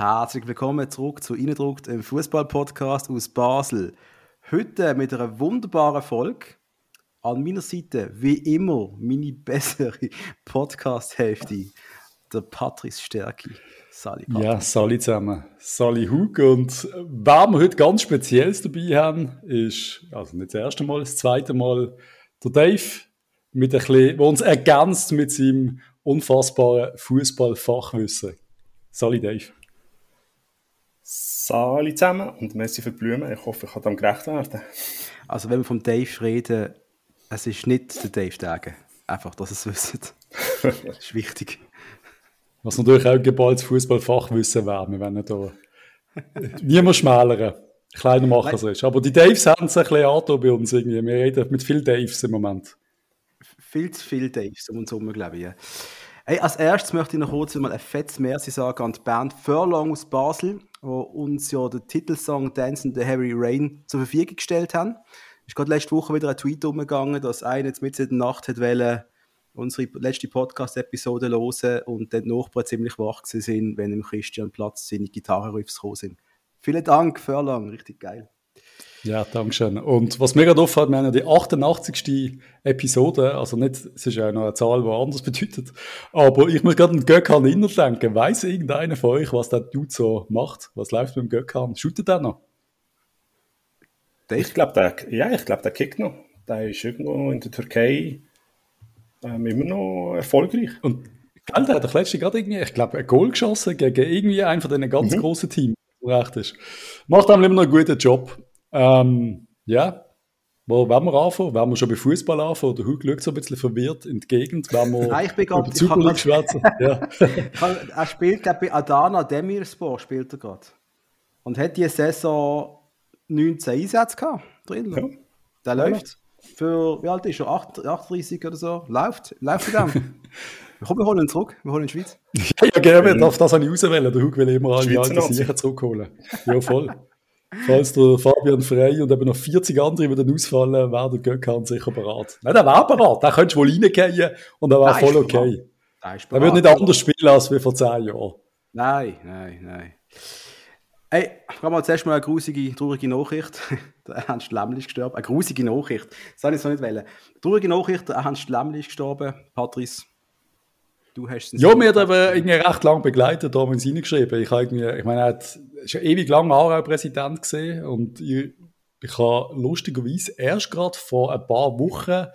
Herzlich willkommen zurück zu Innendruckt, im Fußball-Podcast aus Basel. Heute mit einer wunderbaren Folge. An meiner Seite, wie immer, meine bessere Podcast-Hälfte, der Patrice Stärki. Sali Patrick. Ja, Sali zusammen. Sali Hug. Und wer wir heute ganz Spezielles dabei haben, ist, also nicht das erste Mal, das zweite Mal, der Dave, mit ein bisschen, der uns ergänzt mit seinem unfassbaren Fußballfachwissen. Sali Dave. Sali zusammen und merci für die Blumen. Ich hoffe, ich kann dem gerecht werden. Also, wenn wir vom Dave reden, es ist nicht der Dave Degen. Einfach, dass ihr es wisst. das ist wichtig. Was natürlich auch geballt Fußballfachwissen wäre. Wir wollen da niemand schmälern. Kleiner machen es ist. Aber die Daves haben es ein bisschen an bei uns irgendwie. Wir reden mit vielen Daves im Moment. Viel zu viele Daves um uns herum, glaube ich. Ja. Hey, als erstes möchte ich noch kurz mal ein fettes Merci sagen an die Band Furlong aus Basel, die uns ja den Titelsong Dance in the Heavy Rain zur Verfügung gestellt haben. Ist gerade letzte Woche wieder ein Tweet umgegangen, dass einer jetzt mitten in der Nacht hat wollen, unsere letzte Podcast-Episode hören und dann die Nachbarn ziemlich wach sind, wenn im Christian Platz seine Gitarrenriffs gekommen sind. Vielen Dank, Furlong, richtig geil. Ja, danke schön. Und was mir gerade auffällt, wir haben ja die 88. Episode, also nicht, es ist ja noch eine Zahl, die anders bedeutet, aber ich muss gerade an Gökhan Inner denken. Weiss irgendeiner von euch, was der Dude so macht? Was läuft mit dem Gökhan? Shootet der noch? Ich glaube, der, ja, ich glaube, der kickt noch. Der ist irgendwo in der Türkei ähm, immer noch erfolgreich. Und gell, der hat doch letztens gerade irgendwie, ich glaube, ein Goal geschossen gegen irgendwie einen von diesen ganz mhm. großen Teams, recht ist. Macht einem immer noch einen guten Job. Ähm, ja, wo wollen wir anfangen? Wollen wir schon bei Fußball anfangen? Oder heute schaut so ein bisschen verwirrt in die Gegend. Wollen wir Nein, ich bin gerade... Super League schwätzen? ja. er spielt, glaube bei Adana Demirspor spielt er gerade. Und hat die Saison 19 Einsätze gehabt drin. Ja. Der läuft. Für, wie alt ist er? 38 oder so? Läuft. Läuft er dann. Komm, wir holen ihn zurück. Wir holen ihn in die Schweiz. ja, ja gerne. Ähm, das habe ich auswählen. Der Hug will immer alle alten Sicher zurückholen. Ja, voll. Falls der Fabian Frey und eben noch 40 andere wieder ausfallen, wäre der Gökhan sicher bereit. Nein, der wäre bereit. Der könntest du wohl reingehen und der wäre voll okay. Der, der wird nicht anders spielen als wie vor 10 Jahren. Nein, nein, nein. Hey, ich habe mal zuerst mal eine grusige, traurige Nachricht. der Lämmli ist gestorben. Eine grusige Nachricht. Das soll ich so nicht wählen. Traurige Nachricht, der Lämmli ist gestorben. Patrice, du hast es Ja, mir hat eben irgendwie recht lange begleitet, da haben wir es reingeschrieben. Ich, habe ich meine, er hat schon ewig lang Aarau-Präsident gesehen und ich, ich habe lustigerweise erst gerade vor ein paar Wochen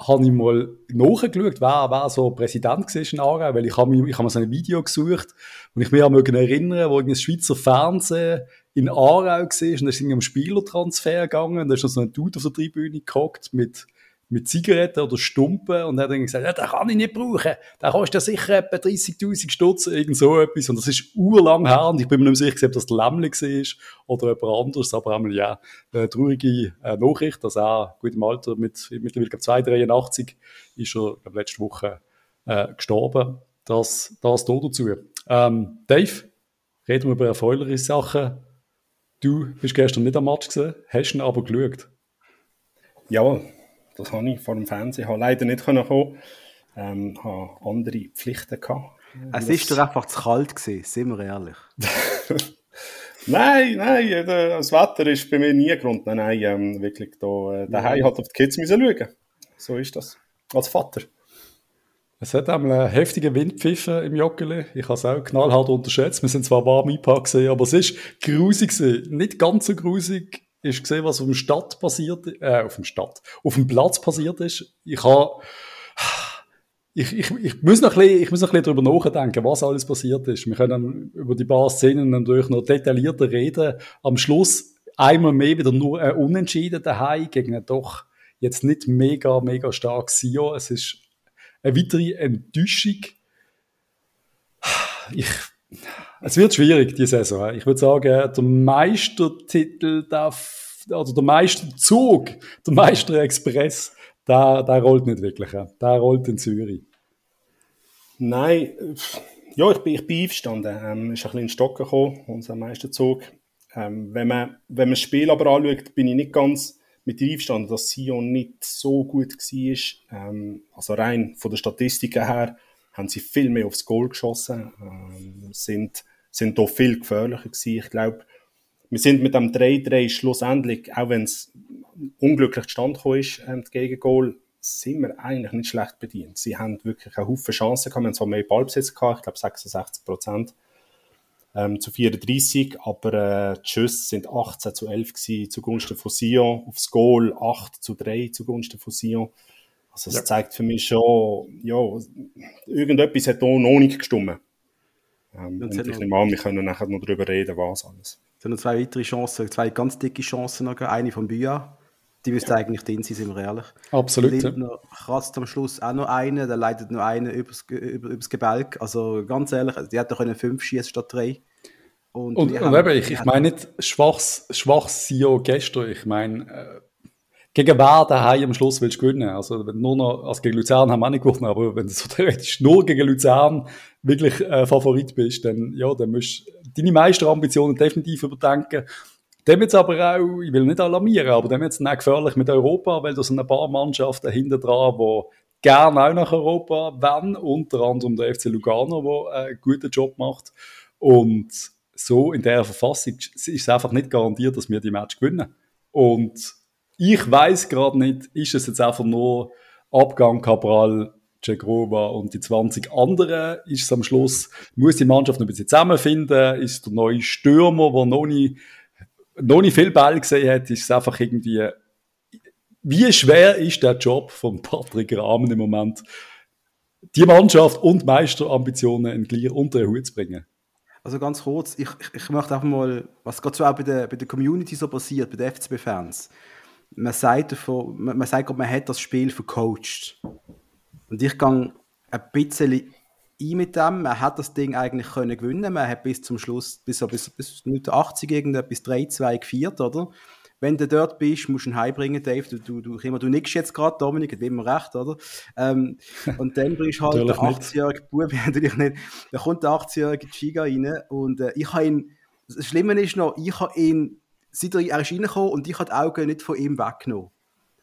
habe ich mal nachgeschaut, wer, wer so Präsident war in Aarau, weil ich habe mir, ich habe mir so ein Video gesucht und ich mich an erinnern, wo ein Schweizer Fernsehen in Aarau war und da ist um Spielertransfer gegangen und da ist so ein Dude auf der Tribüne gehockt mit mit Zigaretten oder Stumpen und hat dann gesagt, ja, den kann ich nicht brauchen, der kostet sicher etwa 30'000 Stutz, irgend so etwas und das ist urlang her und ich bin mir nicht sicher, ob das Lämmli war oder jemand anderes, aber einmal, ja, eine traurige äh, Nachricht, dass er gut im Alter mit mittlerweile 2,83 ist er glaub, letzte Woche äh, gestorben. Das, das da dazu. Ähm, Dave, reden wir über erfreuliche Sachen. Du bist gestern nicht am Match gesehen, hast ihn aber geschaut. Ja, das habe ich vor dem Fernsehen. Ich habe leider nicht kommen. Ähm, habe andere Pflichten gehabt. Es ist doch einfach zu kalt gewesen, sind wir ehrlich. nein, nein, das Wetter ist bei mir nie Grund. Nein, nein, ähm, wirklich da, äh, daheim hat auf die Kids müssen schauen. So ist das. Als Vater. Es hat einmal einen heftigen Windpfiffen im Joggeli. Ich habe es auch knallhart unterschätzt. Wir sind zwar warm eingepackt, aber es ist grusig Nicht ganz so grusig ist gesehen, was auf dem Stadt passiert, äh, auf dem Stadt, auf dem Platz passiert ist. Ich habe, ich, ich, ich muss noch ein bisschen, ich muss noch ein bisschen darüber nachdenken, was alles passiert ist. Wir können über die paar Szenen natürlich noch detaillierter reden. Am Schluss einmal mehr wieder nur ein Unentschieden daheim gegen einen doch jetzt nicht mega, mega stark Sio. Es ist eine weitere Enttäuschung. Ich, es wird schwierig, die Saison. Ich würde sagen, der Meistertitel darf, oder der Meisterzug, der Meisterexpress, der, der rollt nicht wirklich. Der rollt in Zürich. Nein, ja, ich bin, ich bin einverstanden. Ähm, ist ein bisschen in Stock gekommen, unser Meisterzug. Ähm, wenn, man, wenn man das Spiel aber anschaut, bin ich nicht ganz mit dir einverstanden, dass Sion nicht so gut war. Ähm, also rein von der Statistiken her haben sie viel mehr aufs Goal geschossen, ähm, sind sind doch viel gefährlicher gewesen. Ich glaube, wir sind mit dem 3-3 schlussendlich, auch wenn es unglücklich zustande ist, ähm, gegen Goal, sind wir eigentlich nicht schlecht bedient. Sie haben wirklich einen Haufen Chancen gehabt. Wir haben zwar mehr Ballbesitz gehabt, ich glaube 66 Prozent ähm, zu 34, aber äh, die Schüsse sind 18 zu 11 gewesen, zugunsten von Sion, aufs Goal 8 zu 3 zugunsten von Sion. Also es ja. zeigt für mich schon, ja, irgendetwas hat da noch nicht gestimmt. Ähm, und ich nehme an, wir können nachher noch darüber reden, was alles. Es sind noch zwei weitere Chancen, zwei ganz dicke Chancen noch, eine von Büa, die müsste ja. eigentlich drin sein, sind wir ehrlich. Absolut. Lindner kratzt am Schluss auch noch einen, der leitet noch einen übers, über, übers Gebälk. Also ganz ehrlich, die hätte können fünf schießen statt drei. Und, und, und eben, ich, ich meine nicht schwaches, schwaches CEO gestern, ich meine, äh, gegen wer daheim am Schluss willst du gewinnen? Also, wenn nur noch, also gegen Luzern haben wir nicht gewonnen, aber wenn du so theoretisch nur gegen Luzern wirklich äh, Favorit bist, dann, ja, dann musst du deine Meisterambitionen definitiv überdenken. Dem jetzt aber auch, ich will nicht alarmieren, aber dem jetzt auch gefährlich mit Europa, weil da sind ein paar Mannschaften hinter dran, die gerne auch nach Europa wollen, unter anderem der FC Lugano, der einen guten Job macht. Und so in der Verfassung ist es einfach nicht garantiert, dass wir die Match gewinnen. Und ich weiß gerade nicht, ist es jetzt einfach nur Abgang Cabral, Cegrova und die 20 anderen? Ist es am Schluss, muss die Mannschaft noch ein bisschen zusammenfinden? Ist der neue Stürmer, der noch nicht noch nicht viel Ball gesehen hat, ist es einfach irgendwie, wie schwer ist der Job von Patrick Rahmen im Moment, die Mannschaft und Meisterambitionen in gleich unter den Hut zu bringen? Also ganz kurz, ich, ich, ich möchte einfach mal, was gerade so auch bei der, bei der Community so passiert, bei den FCB-Fans. Man sagt, davon, man, man sagt, man hat das Spiel vercoacht. Und ich gehe ein bisschen ein mit dem. Man hat das Ding eigentlich können gewinnen. Man hat bis zum Schluss, bis, bis, bis Minute 80 irgendetwas 3-2 geführt, oder? Wenn du dort bist, musst du ihn heimbringen, Dave. Du, du, du, immer, du nickst jetzt gerade, Dominik, hat immer recht, oder? Ähm, und dann bist halt der 80-jährige Bub, natürlich nicht. Da kommt der 80-jährige Chiga rein und äh, ich habe ihn, das Schlimme ist noch, ich habe ihn, seit er, er ist reingekommen und ich habe die Augen nicht von ihm weggenommen.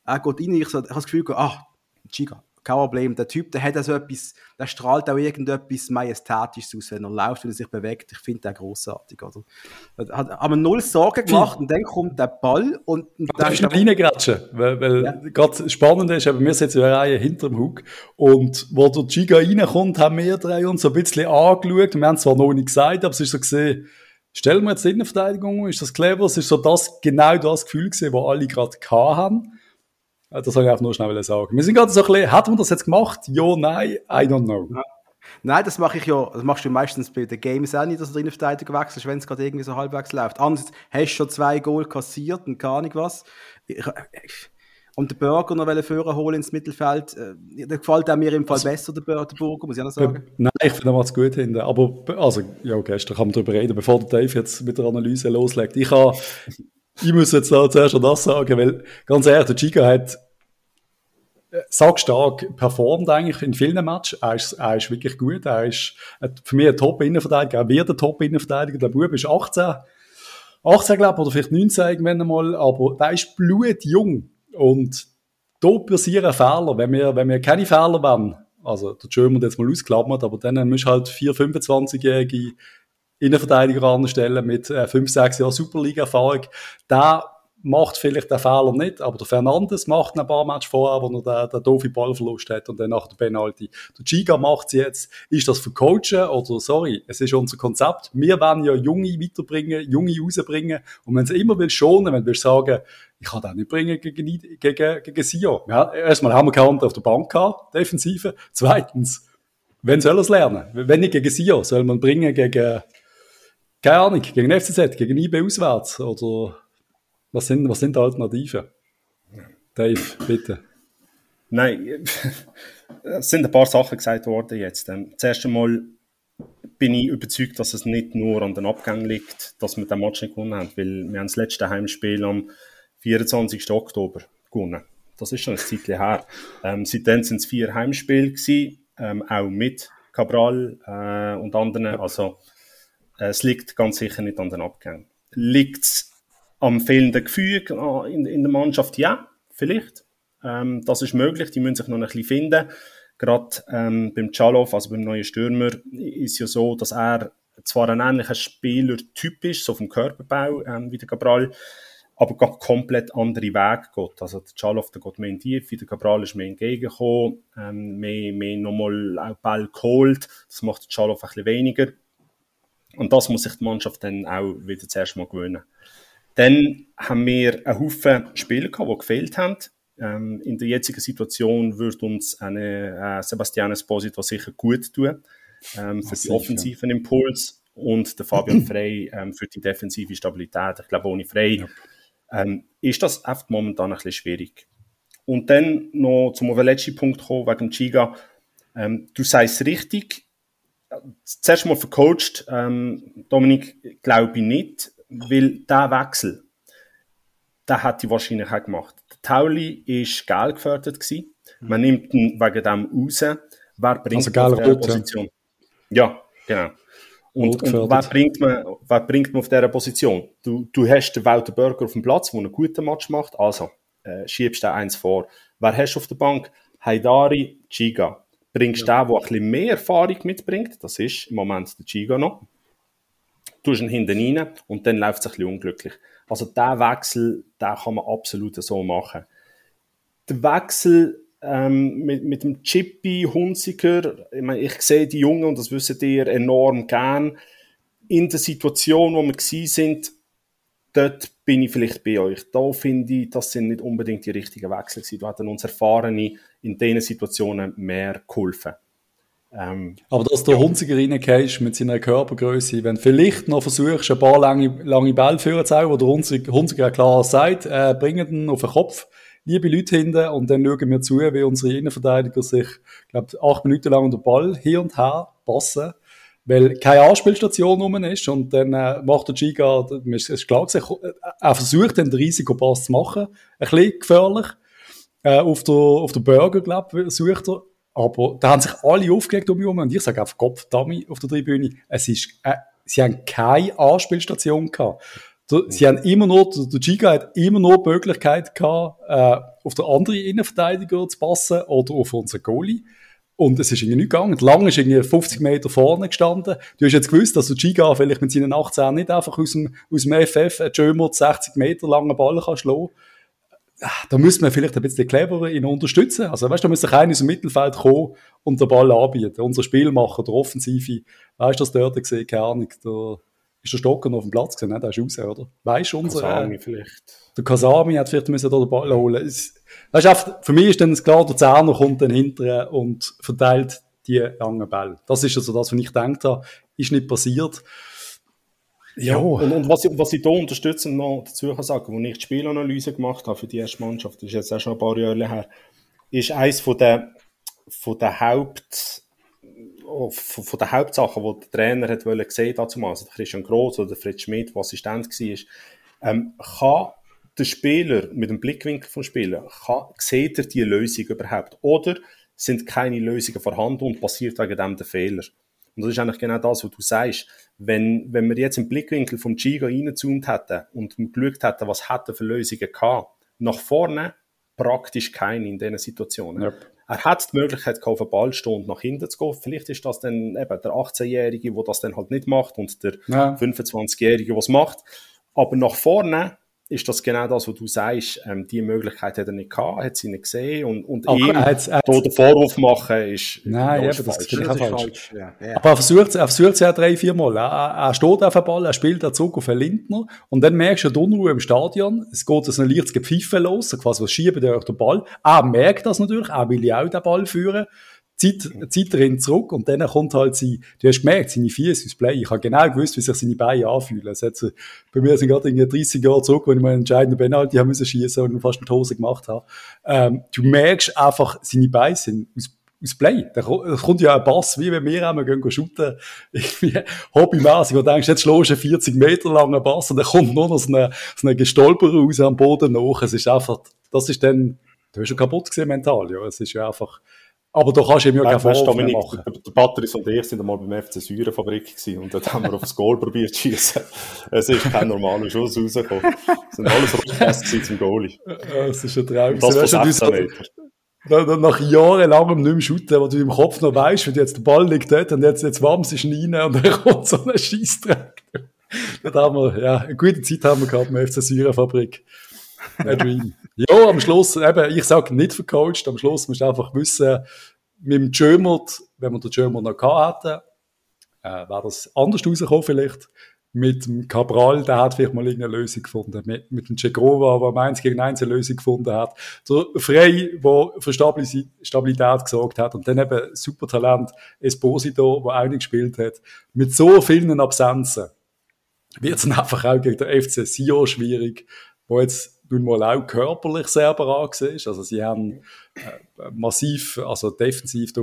Er geht rein, ich, so, ich habe das Gefühl, ah, Chiga, kein Problem. Der Typ, der hat also etwas, der strahlt auch irgendetwas Majestätisches aus, wenn er läuft, wenn er sich bewegt. Ich finde den großartig, oder? Hat, haben wir null Sorgen gemacht und dann kommt der Ball und, und dann. ist noch reingratschen, weil, weil ja. gerade spannend ist, eben, wir sitzen in einer Reihe hinter dem Hook und wo der Giga reinkommt, haben wir drei uns so ein bisschen angeschaut wir haben zwar noch nicht gesagt, aber es ist so gesehen, stellen wir jetzt die Innenverteidigung, ist das clever? Es ist so das, genau das Gefühl gesehen, was alle gerade haben. Das soll ich einfach nur schnell sagen. Wir sind gerade so ein bisschen, hat man das jetzt gemacht? Ja, nein, I don't know. Nein, das mache ich ja, das machst du meistens bei den Games auch nicht, dass du der Verteidigung wechselst, wenn es gerade irgendwie so halbwegs läuft. Anders hast du schon zwei Goal kassiert und gar nicht was. Ich, ich, und den Burger noch Führer holen ins Mittelfeld, äh, der gefällt auch mir im Fall also, besser, der, Burger, muss ich auch noch sagen. Nein, ich finde, er macht es gut hinten. Aber, also, ja, gestern kann man darüber reden, bevor der Dave jetzt mit der Analyse loslegt. Ich habe ich muss jetzt da zuerst schon das sagen, weil ganz ehrlich, der Chica hat äh, sackstark performt eigentlich in vielen Matches. Er ist, er ist wirklich gut. Er ist für mich ein Top-Innenverteidiger. Er wird ein Top-Innenverteidiger. Der Bub ist 18, 18 glaube ich, oder vielleicht 19 irgendwann einmal, aber der ist blutjung. Und da passieren Fehler. Wenn wir, wenn wir keine Fehler wollen, also der German jetzt mal ausklammert, aber dann musst du halt 4, 25-jährige Innenverteidiger anstellen mit äh, 5, 6 Jahren Superliga-Erfahrung. Der macht vielleicht den Fehler nicht, aber der Fernandes macht ein paar Matches vorher, wo er den, den doofen Ballverlust hat und dann nach der Penalty. Der Giga macht es jetzt. Ist das für Coachen oder, sorry, es ist unser Konzept. Wir wollen ja Junge weiterbringen, Junge rausbringen und wenn sie immer will schonen, wenn du sagen, ich kann das nicht bringen gegen, gegen, gegen Sion. Ja, erstmal haben wir keine Hand auf der Bank gehabt, Defensive. Zweitens, wenn soll er es lernen? Wenn nicht gegen Sion, soll man bringen gegen, keine Ahnung, gegen FCZ, gegen IB auswärts oder was sind, was sind die Alternativen? Dave, bitte. Nein, es sind ein paar Sachen gesagt worden jetzt. Ähm, zuerst einmal bin ich überzeugt, dass es nicht nur an den Abgang liegt, dass wir den Match nicht gewonnen haben, weil wir haben das letzte Heimspiel am 24. Oktober gewonnen. Das ist schon ein Zeit her. Ähm, seitdem sind es vier Heimspiele gewesen, ähm, auch mit Cabral äh, und anderen. Also äh, es liegt ganz sicher nicht an den Abgängen. Liegt es am fehlenden Gefüge in, in der Mannschaft, ja, vielleicht. Ähm, das ist möglich, die müssen sich noch ein bisschen finden. Gerade ähm, beim Chalow, also beim neuen Stürmer, ist ja so, dass er zwar ein ähnlicher Spielertyp ist, so vom Körperbau ähm, wie der Cabral, aber geht komplett andere Wege geht. Also der Chaloff, der geht mehr in die Tiefe, der Cabral ist mehr entgegengekommen, ähm, mehr, mehr nochmal auch Ball geholt, das macht der Chaloff ein bisschen weniger. Und das muss sich die Mannschaft dann auch wieder zuerst mal gewöhnen. Dann haben wir einen Haufen Spieler gehabt, die gefehlt haben. Ähm, in der jetzigen Situation würde uns eine äh, Sebastian Esposito sicher gut tun, ähm, für den offensiven Impuls und der Fabian Frey ähm, für die defensive Stabilität. Ich glaube, ohne Frey ja ähm, ist das oft momentan ein bisschen schwierig. Und dann noch zum letzten Punkt kommen, wegen Chiga. Ähm, du sagst richtig, zuerst mal vercoacht, ähm, Dominik, glaube ich nicht, weil der Wechsel, der hat die wahrscheinlich auch gemacht. Der Tauli ist geil gefördert gewesen. Man nimmt ihn wegen dem raus. Wer bringt also auf der Position? Ja, genau. Und, und wer, bringt man, wer bringt man auf dieser Position? Du, du hast den Walter Burger auf dem Platz, der einen guten Match macht, also äh, schiebst du eins vor. Wer hast du auf der Bank? Haidari, Chiga. Bringst ja. den, der ein bisschen mehr Erfahrung mitbringt, das ist im Moment der Chiga noch. Du ihn hinten rein und dann läuft es ein bisschen unglücklich. Also der Wechsel, den kann man absolut so machen. Der Wechsel ähm, mit, mit dem Chippy, Hunziker, ich, meine, ich sehe die Jungen, und das wissen ihr, enorm gern. In der Situation, wo wir sind, dort bin ich vielleicht bei euch. Da finde ich, das sind nicht unbedingt die richtigen Wechsel gewesen. Da hätten uns Erfahrene in diesen Situationen mehr geholfen. Ähm, Aber dass du ja. Hunziger reingehst mit seiner Körpergröße, wenn du vielleicht noch versuchst, ein paar lange, lange Bälle zu zeigen, wo der Hunziger, Hunziger klar sagt, äh, bringen ihn auf den Kopf, liebe Leute hinten und dann schauen wir zu, wie unsere Innenverteidiger sich, glaube acht Minuten lang den Ball hier und her passen, weil keine Anspielstation rum ist und dann äh, macht der Giga, es ist klar gesagt, er versucht den Risikopass zu machen, ein bisschen gefährlich, äh, auf der, auf der Burger, glaube sucht er, aber da haben sich alle aufgelegt um mich herum und ich sage einfach Kopf, Dummy auf der Tribüne, es ist, äh, sie haben keine Anspielstation gehabt. Sie haben immer noch, der Giga hat immer noch die Möglichkeit gehabt, äh, auf den anderen Innenverteidiger zu passen oder auf unseren Goalie. Und es ist irgendwie nicht gegangen. Lang ist irgendwie 50 Meter vorne gestanden. Du hast jetzt gewusst, dass der Giga vielleicht mit seinen 18 nicht einfach aus dem, aus dem FF einen Jömer 60 Meter langen Ball kann schlagen ah, da müssen wir vielleicht ein bisschen cleverer ihn unterstützen. Also, weißt du, da müsste keiner aus dem Mittelfeld kommen und den Ball anbieten. Unser Spielmacher, der Offensive, weißt du, das dort gesehen, keine Ahnung, der ist der Stocker noch auf dem Platz gesehen, ne? Der ist raus, oder? Weißt du, unser. Kasami äh, vielleicht. Der Kasami hat vielleicht müssen da den Ball holen. Es, weißt du, für mich ist dann klar, der Zerner kommt dann hinterher und verteilt die langen Bälle. Das ist also das, was ich gedacht habe, ist nicht passiert. Ja, und, und, was, ich, was ich da unterstützend noch dazu kann sagen, wo ich die Spielanalyse gemacht habe für die erste Mannschaft, das ist jetzt auch schon ein paar Jahre her, ist eines von der, von der Haupt, von, von den Hauptsachen, die der Trainer hat wollen sehen dazu mal, also der Christian Groß oder der Fritz Schmidt, der Assistent war, ähm, kann der Spieler mit dem Blickwinkel vom Spieler, kann, sieht er die Lösung überhaupt? Oder sind keine Lösungen vorhanden und passiert wegen dem der Fehler? Und das ist eigentlich genau das, was du sagst. Wenn, wenn wir jetzt im Blickwinkel vom Giga reingezoomt hätten und geschaut hätten, was hätte für Lösungen gehabt, nach vorne praktisch keine in diesen Situationen. Yep. Er hat die Möglichkeit, auf den Ball stehen und nach hinten zu gehen. Vielleicht ist das dann eben der 18-Jährige, der das dann halt nicht macht und der ja. 25-Jährige, der es macht. Aber nach vorne ist das genau das, was du sagst. Ähm, die Möglichkeit hat er nicht gehabt, hat sie nicht gesehen und, und aber ihm hat's, hat's, den Vorwurf machen ist Nein, ja, das falsch. ist falsch. falsch. Ja, ja. Aber er versucht, er versucht es ja drei, vier Mal. Er, er steht auf dem Ball, er spielt den Zug auf den Lindner und dann merkst du die Unruhe im Stadion. Es geht so ein leichtes Gepfeife los, quasi was schieben durch den Ball. Er merkt das natürlich, er will ja auch den Ball führen zieht er ihn zurück und dann kommt halt sie, du hast gemerkt, seine Füße ins Play. Ich habe genau gewusst, wie sich seine Beine anfühlen. Es hat bei mir sind gerade 30 Jahre zurück, wo ich mal einen entscheidenden Penalty haben müssen schießen und fast eine Hose gemacht habe. Ähm, du merkst einfach, seine Beine sind aus aus Play. Da kommt ja ein Pass, wie wenn wir einmal gehen shooten, irgendwie hobbymäßig, und denkst, jetzt schlägst du einen 40 Meter langen Pass und dann kommt nur noch so eine, so eine Gestolper raus am Boden nach. Es ist einfach, das ist dann, du hast schon kaputt gesehen mental, ja. Es ist ja einfach, aber da kannst du ihm ja keine Vorwurf Dominik, machen. Der, Batteris und ich sind einmal beim FC Säurenfabrik gewesen und dort haben wir aufs Goal probiert zu schießen. Es ist kein normaler Schuss rausgekommen. Es sind alles Rückpässe zum Goalie. Es ist ein Traum. Das von 16 Meter. nach jahrelangem nicht mehr shooten, wo du im Kopf noch weißt, wenn du jetzt der Ball liegt dort und jetzt, jetzt warm ist rein und dann kommt so ein Scheissdreck. da haben wir, ja, eine gute Zeit haben wir gehabt mit FC Syrenfabrik. Dream. ja, am Schluss, eben, ich sage nicht vercoacht, am Schluss musst du einfach wissen, mit dem Jömert, wenn wir den Jömert noch gehabt hätten, äh, wäre das anders rausgekommen vielleicht mit dem Cabral, der hat vielleicht mal irgendeine Lösung gefunden. Mit, mit dem Cegova, der am 1 gegen 1 eine Lösung gefunden hat. Der Frey, der für Stabilität gesorgt hat. Und dann eben super Talent Esposito, der auch nicht gespielt hat. Mit so vielen Absenzen wird es einfach auch gegen den FC Sion schwierig, wo jetzt nun mal auch körperlich bereit ist. Also sie haben äh, massiv, also defensiv,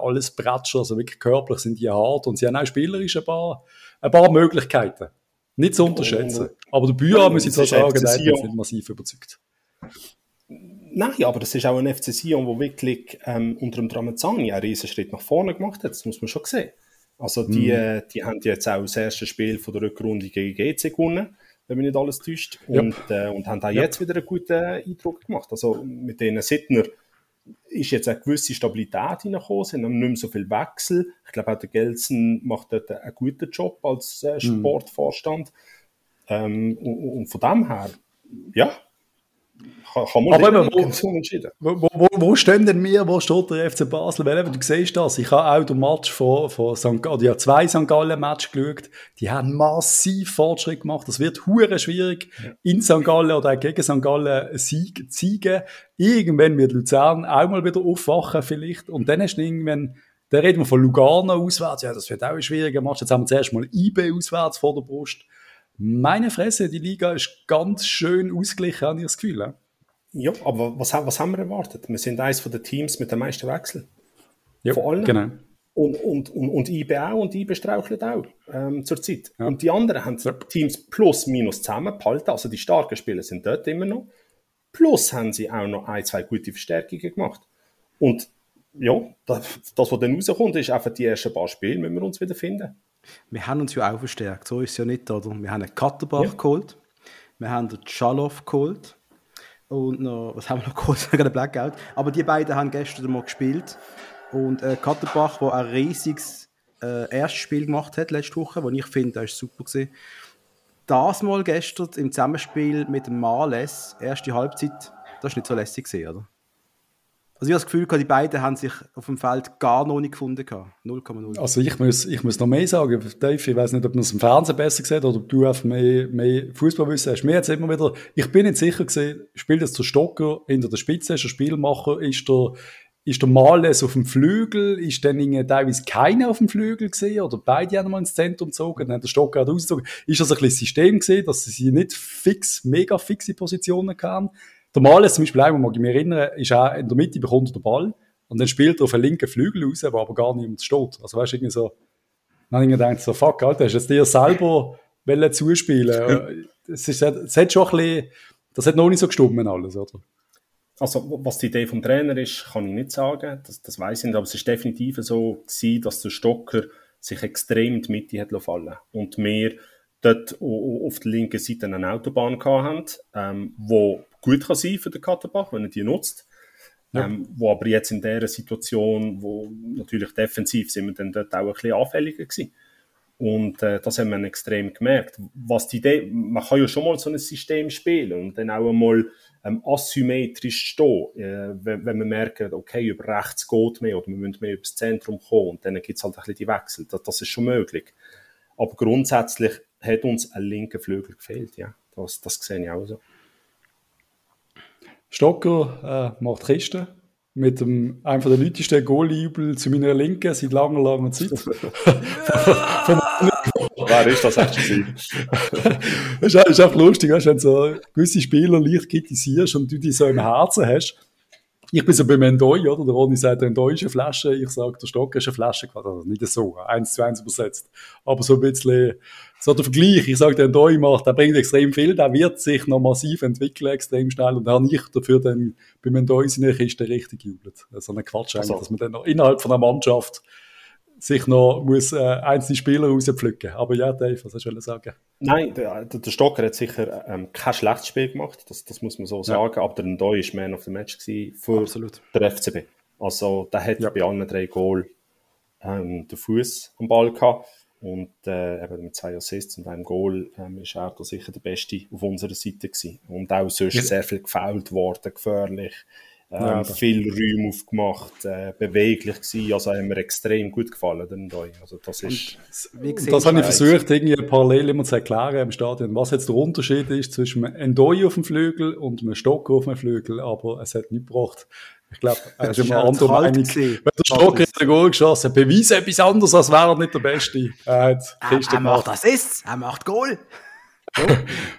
alles Bretscher, also wirklich körperlich sind die hart und sie haben auch spielerisch ein paar ein paar Möglichkeiten. Nicht zu unterschätzen. Aber der Bühler, muss ich zwar sagen, der hat mich massiv überzeugt. Nein, aber das ist auch ein FC Sion, der wirklich ähm, unter dem Dramazzani einen riesen Schritt nach vorne gemacht hat. Das muss man schon sehen. Also die, mm. die haben jetzt auch das erste Spiel von der Rückrunde gegen GC gewonnen, wenn mich nicht alles täuscht. Und, äh, und haben auch yep. jetzt wieder einen guten Eindruck gemacht. Also mit denen Sittner ist jetzt eine gewisse Stabilität hineingekommen, sind nicht mehr so viel Wechsel. Ich glaube auch der Gelsen macht dort einen guten Job als äh, mhm. Sportvorstand. Mm. Ähm, und, und, von dem her, ja, kann, kann man Aber eben, wo, wo, wo, wo stehen denn wir, wo steht der FC Basel? Weil eben, du siehst das, ich habe auch den Match von, von St. Gallen, ja zwei St. Gallen Match geschaut, die haben massiv Fortschritt gemacht. Das wird hure schwierig, ja. in St. Gallen oder auch gegen St. Gallen Sieg, Siegen. Irgendwann wird Luzern auch mal wieder aufwachen vielleicht und dann hast du irgendwann dann reden wir von Lugano auswärts. Ja, das wird auch ein schwieriger Match. Jetzt haben wir zuerst mal IB auswärts vor der Brust. Meine Fresse, die Liga ist ganz schön ausgeglichen, habe ich das Gefühl. Ja? Aber was, was haben wir erwartet? Wir sind eines der Teams mit den meisten Wechseln. Ja, Von allen. Genau. Und, und, und, und IB auch und IB strauchelt auch ähm, zurzeit. Ja. Und die anderen haben ja. Teams plus minus zusammengehalten, also die starken Spieler sind dort immer noch. Plus haben sie auch noch ein, zwei gute Verstärkungen gemacht. Und ja, das, das was dann rauskommt, ist einfach die ersten paar Spiele, müssen wir uns wieder finden. Wir haben uns ja auch verstärkt, so ist es ja nicht, oder? Wir haben einen Katterbach ja. geholt, wir haben den Schaloff geholt, und noch, was haben wir noch kurz? einen Blackout. Aber die beiden haben gestern mal gespielt. Und äh, Katterbach, der ein riesiges äh, erstes Spiel gemacht hat letzte Woche, wo ich finde, das war super. Gewesen. Das mal gestern im Zusammenspiel mit dem Males, erste Halbzeit, das war nicht so lässig, gewesen, oder? Also ich habe das Gefühl, die beiden haben sich auf dem Feld gar noch nicht gefunden. 0,0. Also ich muss, ich muss noch mehr sagen, Dave, ich weiß nicht, ob man es im Fernsehen besser sieht oder ob du einfach mehr, mehr Fußballwissen hast. Mir jetzt immer wieder, ich bin nicht sicher gesehen, spielt jetzt der Stocker hinter der Spitze, ist der Spielmacher, ist der, ist der Males auf dem Flügel, ist dann teilweise keiner auf dem Flügel gesehen oder beide haben mal ins Zentrum gezogen, dann hat der Stocker auch rausgezogen. Ist das ein bisschen System gesehen, dass sie nicht fix, mega fixe Positionen haben? Der Males zum Beispiel, auch, mag ich mich erinnern, ist auch in der Mitte, bekommt er den Ball und dann spielt er auf einen linken Flügel raus, wo aber gar niemand steht. Also weißt du, irgendwie so, dann habe ich gedacht, so, fuck, Alter, hast du jetzt dir selber zuspielen es, ist, es hat schon ein bisschen, das hat noch nicht so gestummen alles, oder? Also, was die Idee vom Trainer ist, kann ich nicht sagen, das, das weiß ich nicht, aber es ist definitiv so gewesen, dass der Stocker sich extrem in die Mitte hat fallen und wir dort auf der linken Seite eine Autobahn hatten, ähm, wo gut kann sein für den Katterbach, wenn er die nutzt. Ja. Ähm, wo aber jetzt in dieser Situation, wo natürlich defensiv sind wir dann dort auch ein bisschen anfälliger gewesen. Und äh, das haben wir extrem gemerkt. Was die Idee, man kann ja schon mal so ein System spielen und dann auch einmal ähm, asymmetrisch stehen, äh, wenn, wenn wir merken, okay, über rechts geht mehr oder wir müssen mehr übers Zentrum kommen und dann gibt es halt ein bisschen die Wechsel. Das, das, ist schon möglich. Aber grundsätzlich hat uns ein linker Flügel gefehlt, ja. Das, das sehe ich auch so. Stocker äh, macht Kisten mit dem, einem der lautesten Goalie-Jubel zu meiner Linken seit langer, langer Zeit. Wer ist das eigentlich? das ist einfach lustig, weißt, wenn du so gewisse Spieler leicht kritisierst und du die so im Herzen hast. Ich bin so beim Endoi, oder? Der Ronny sagt, Endoi ist eine Flasche, ich sage, der Stock ist eine Flasche. Also nicht so, eins zu eins übersetzt. Aber so ein bisschen, so der Vergleich. Ich sage, der Endoi macht, der bringt extrem viel, der wird sich noch massiv entwickeln, extrem schnell. Und da habe ich dafür dann beim Endoi seine Kiste richtig jubelt. So ein Quatsch eigentlich, also. dass man dann noch innerhalb von einer Mannschaft sich noch muss, äh, einzelne Spieler rauspflücken. Aber ja, Dave, was hast du sagen? Nein, der, der Stocker hat sicher ähm, kein schlechtes Spiel gemacht, das, das muss man so sagen, aber der Ndoi war Man of the Match für Absolut. der FCB. Also der hat ja. bei allen drei Goal ähm, den Fuß am Ball gehabt und äh, eben mit zwei Assists und einem Goal ähm, ist er da sicher der Beste auf unserer Seite gewesen. Und auch sonst ja. sehr viel gefoult worden, gefährlich. Ähm, ja, viel Räume aufgemacht, äh, beweglich gewesen, also haben mir extrem gut gefallen, den Also das ist... Und, das habe ich versucht, irgendwie parallel immer zu erklären im Stadion, was jetzt der Unterschied ist zwischen einem Endoi auf dem Flügel und einem Stocker auf dem Flügel, aber es hat nicht gebracht. Ich glaube, er ist immer andere Meinung. Wenn der Stocker in den Goal geschossen hat, beweist etwas anderes, als wäre er nicht der Beste. Er, hat er, er macht Assists, er macht Goal.